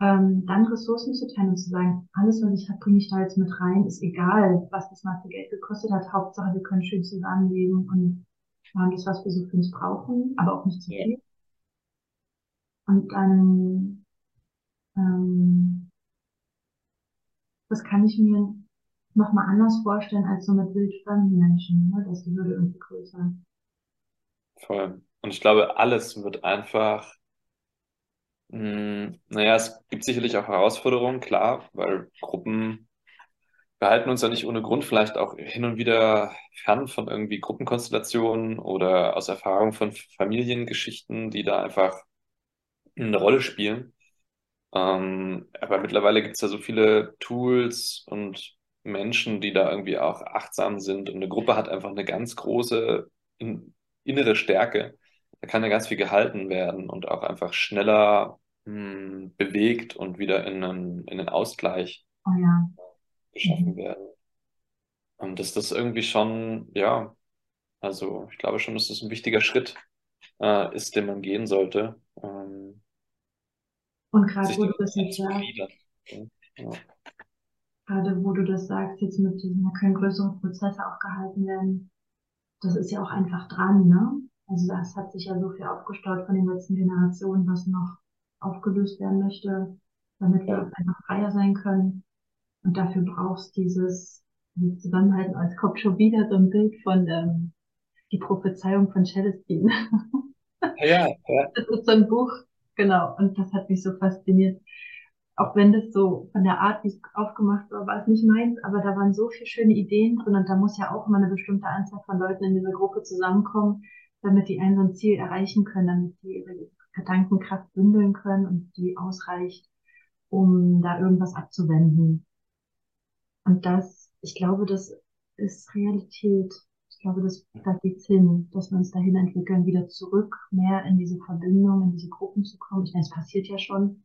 Ähm, dann Ressourcen zu teilen und zu sagen, alles, was ich habe, bringe ich da jetzt mit rein, ist egal, was das mal für Geld gekostet hat. Hauptsache, wir können schön zusammenleben und haben das, was wir so für uns brauchen, aber auch nicht zu viel. Und dann, ähm, das kann ich mir nochmal anders vorstellen als so mit wildfremden Menschen. Ne? Da ist die irgendwie größer. Voll. Und ich glaube, alles wird einfach, mh, hm, naja, es gibt sicherlich auch Herausforderungen, klar, weil Gruppen behalten uns ja nicht ohne Grund vielleicht auch hin und wieder fern von irgendwie Gruppenkonstellationen oder aus Erfahrung von Familiengeschichten, die da einfach eine Rolle spielen. Ähm, aber mittlerweile gibt es ja so viele Tools und Menschen, die da irgendwie auch achtsam sind. Und eine Gruppe hat einfach eine ganz große in, innere Stärke. Da kann ja ganz viel gehalten werden und auch einfach schneller mh, hm, bewegt und wieder in einen, in einen Ausgleich oh ja. geschaffen werden. Und dass das irgendwie schon, ja, also ich glaube schon, dass das ein wichtiger Schritt äh, ist, den man gehen sollte. Ähm, und gerade wo du das jetzt sagst, ja gerade wo du das sagst, jetzt mit diesen, da können größere Prozesse auch gehalten werden. Das ist ja auch einfach dran, ne? Also das hat sich ja so viel aufgestaut von den letzten Generationen, was noch aufgelöst werden möchte, damit wir einfach freier sein können. Und dafür brauchst dieses, dieses Zusammenhalten, als kommt schon wieder so ein Bild von ähm, die Prophezeiung von Celestine. Ja, ja. Das ist so ein Buch, genau, und das hat mich so fasziniert auch wenn das so von der Art, wie es aufgemacht war, war es nicht meins, aber da waren so viele schöne Ideen drin und da muss ja auch immer eine bestimmte Anzahl von Leuten in dieser Gruppe zusammenkommen, damit die ein so ein Ziel erreichen können, damit die ihre Gedankenkraft bündeln können und die ausreicht, um da irgendwas abzuwenden. Und das, ich glaube, das ist Realität. Ich glaube, das, da geht's hin, dass wir uns dahin entwickeln, wieder zurück, mehr in diese Verbindung, in diese Gruppen zu kommen. Ich meine, es passiert ja schon,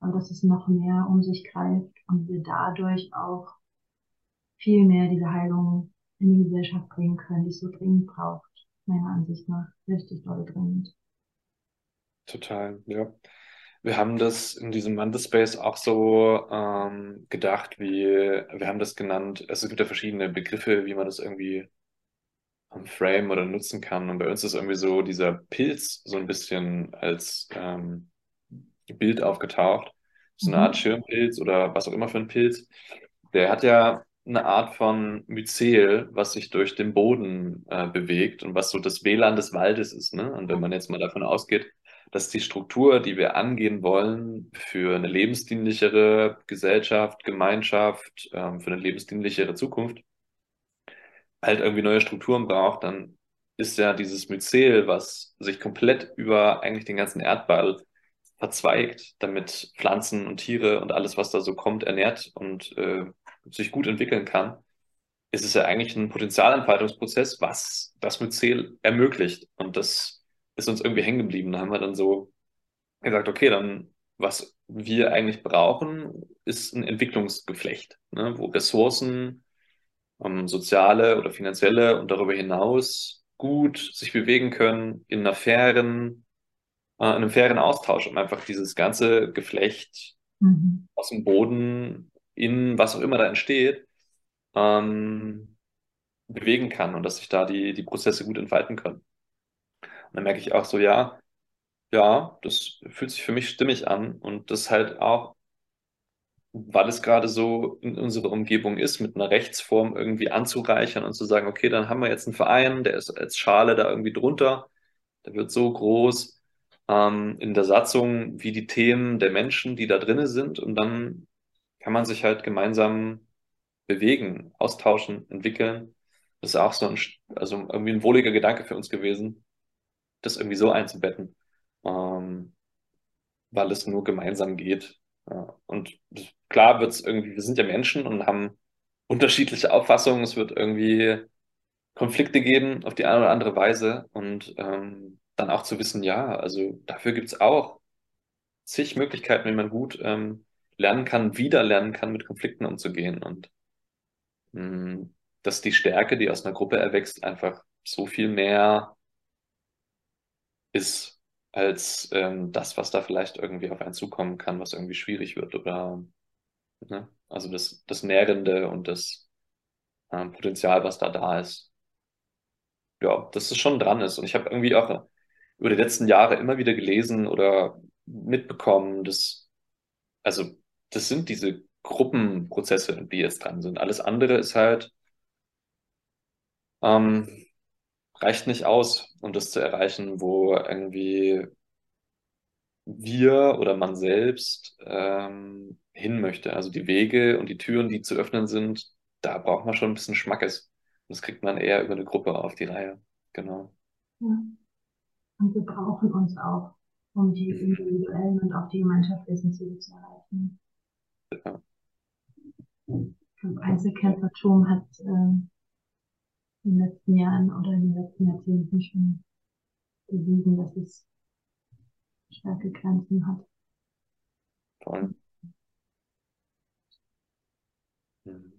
und dass es noch mehr um sich greift und wir dadurch auch viel mehr diese Heilung in die Gesellschaft bringen können, die es so dringend braucht, meiner Ansicht nach. Richtig doll dringend. Total, ja. Wir haben das in diesem Monday Space auch so ähm, gedacht, wie wir haben das genannt. Also es gibt ja verschiedene Begriffe, wie man das irgendwie am Frame oder nutzen kann. Und bei uns ist irgendwie so dieser Pilz so ein bisschen als ähm, Bild aufgetaucht. So eine Mhm. Art Schirmpilz oder was auch immer für ein Pilz. Der hat ja eine Art von Myzel, was sich durch den Boden äh, bewegt und was so das WLAN des Waldes ist. Ne? Und wenn man jetzt mal davon ausgeht, dass die Struktur, die wir angehen wollen, für eine lebensdienlichere Gesellschaft, Gemeinschaft, ähm, für eine lebensdienlichere Zukunft, halt irgendwie neue Strukturen braucht, dann ist ja dieses Myzel, was sich komplett über eigentlich den ganzen Erdball verzweigt, damit Pflanzen und Tiere und alles, was da so kommt, ernährt und äh, sich gut entwickeln kann, ist es ja eigentlich ein Potenzialentfaltungsprozess, was das Myzel ermöglicht. Und das ist uns irgendwie hängen geblieben. Da haben wir dann so gesagt, okay, dann was wir eigentlich brauchen, ist ein Entwicklungsgeflecht, ne, wo Ressourcen ähm, soziale oder finanzielle und darüber hinaus gut sich bewegen können in einer fairen, äh, in einem fairen Austausch, um einfach dieses ganze Geflecht Mhm. aus dem Boden in was auch immer da entsteht, ähm, bewegen kann und dass sich da die, die Prozesse gut entfalten können. Und dann merke ich auch so, ja, ja, das fühlt sich für mich stimmig an und das halt auch weil es gerade so in unserer Umgebung ist, mit einer Rechtsform irgendwie anzureichern und zu sagen, okay, dann haben wir jetzt einen Verein, der ist als Schale da irgendwie drunter, der wird so groß ähm, in der Satzung wie die Themen der Menschen, die da drinne sind und dann kann man sich halt gemeinsam bewegen, austauschen, entwickeln. Das ist auch so ein, also irgendwie ein wohliger Gedanke für uns gewesen, das irgendwie so einzubetten. Ähm, weil es nur gemeinsam geht. Ja. Und klar wird es irgendwie, wir sind ja Menschen und haben unterschiedliche Auffassungen. Es wird irgendwie Konflikte geben auf die eine oder andere Weise und ähm, dann auch zu wissen, ja, also dafür gibt es auch zig Möglichkeiten, wie man gut ähm, lernen kann, wieder lernen kann, mit Konflikten umzugehen und mh, dass die Stärke, die aus einer Gruppe erwächst, einfach so viel mehr ist als ähm, das, was da vielleicht irgendwie auf einen zukommen kann, was irgendwie schwierig wird oder ne? Also das, das Nährende und das ähm, Potenzial, was da da ist. Ja, dass es schon dran ist. Und ich habe irgendwie auch über die letzten Jahre immer wieder gelesen oder mitbekommen, dass, also das sind diese Gruppenprozesse, die jetzt dran sind. Alles andere ist halt, ähm, reicht nicht aus, um das zu erreichen, wo irgendwie wir oder man selbst ähm, hin möchte. Also die Wege und die Türen, die zu öffnen sind, da braucht man schon ein bisschen Schmackes. Das kriegt man eher über eine Gruppe auf die Reihe. Genau. Ja. Und wir brauchen uns auch, um die individuellen und auch die gemeinschaftlichen Ziele zu erreichen. Ja. Einzelkämpfertum hat äh, in den letzten Jahren oder in den letzten Jahrzehnten schon bewiesen, dass es starke Grenzen hat. Voll. Mhm.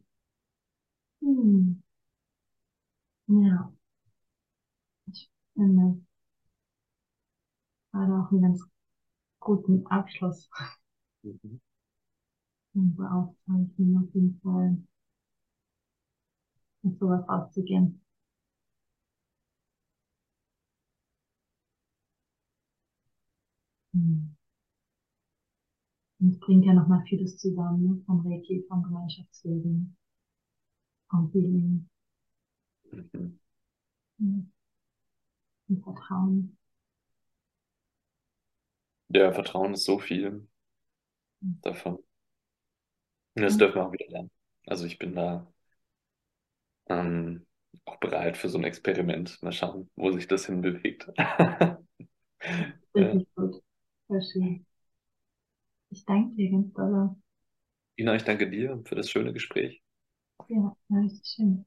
Hm. Ja, ich finde gerade auch einen ganz guten Abschluss Mhm. unserer Aufzeichnung auf jeden Fall mit sowas rauszugehen. Hm. Und es bringt ja nochmal vieles zusammen, ne? vom Reiki, vom Gemeinschaftsleben, vom Healing, Mhm. hm, vom Vertrauen. Ja, Vertrauen ist so viel davon. Und das Ja. dürfen wir auch wieder lernen. Also ich bin da ähm, auch bereit für so ein Experiment. Mal schauen, wo sich das hinbewegt. Ja. Richtig gut. Sehr schön. Ich danke dir ganz doll. Ina, ich danke dir für das schöne Gespräch. Ja, war richtig schön.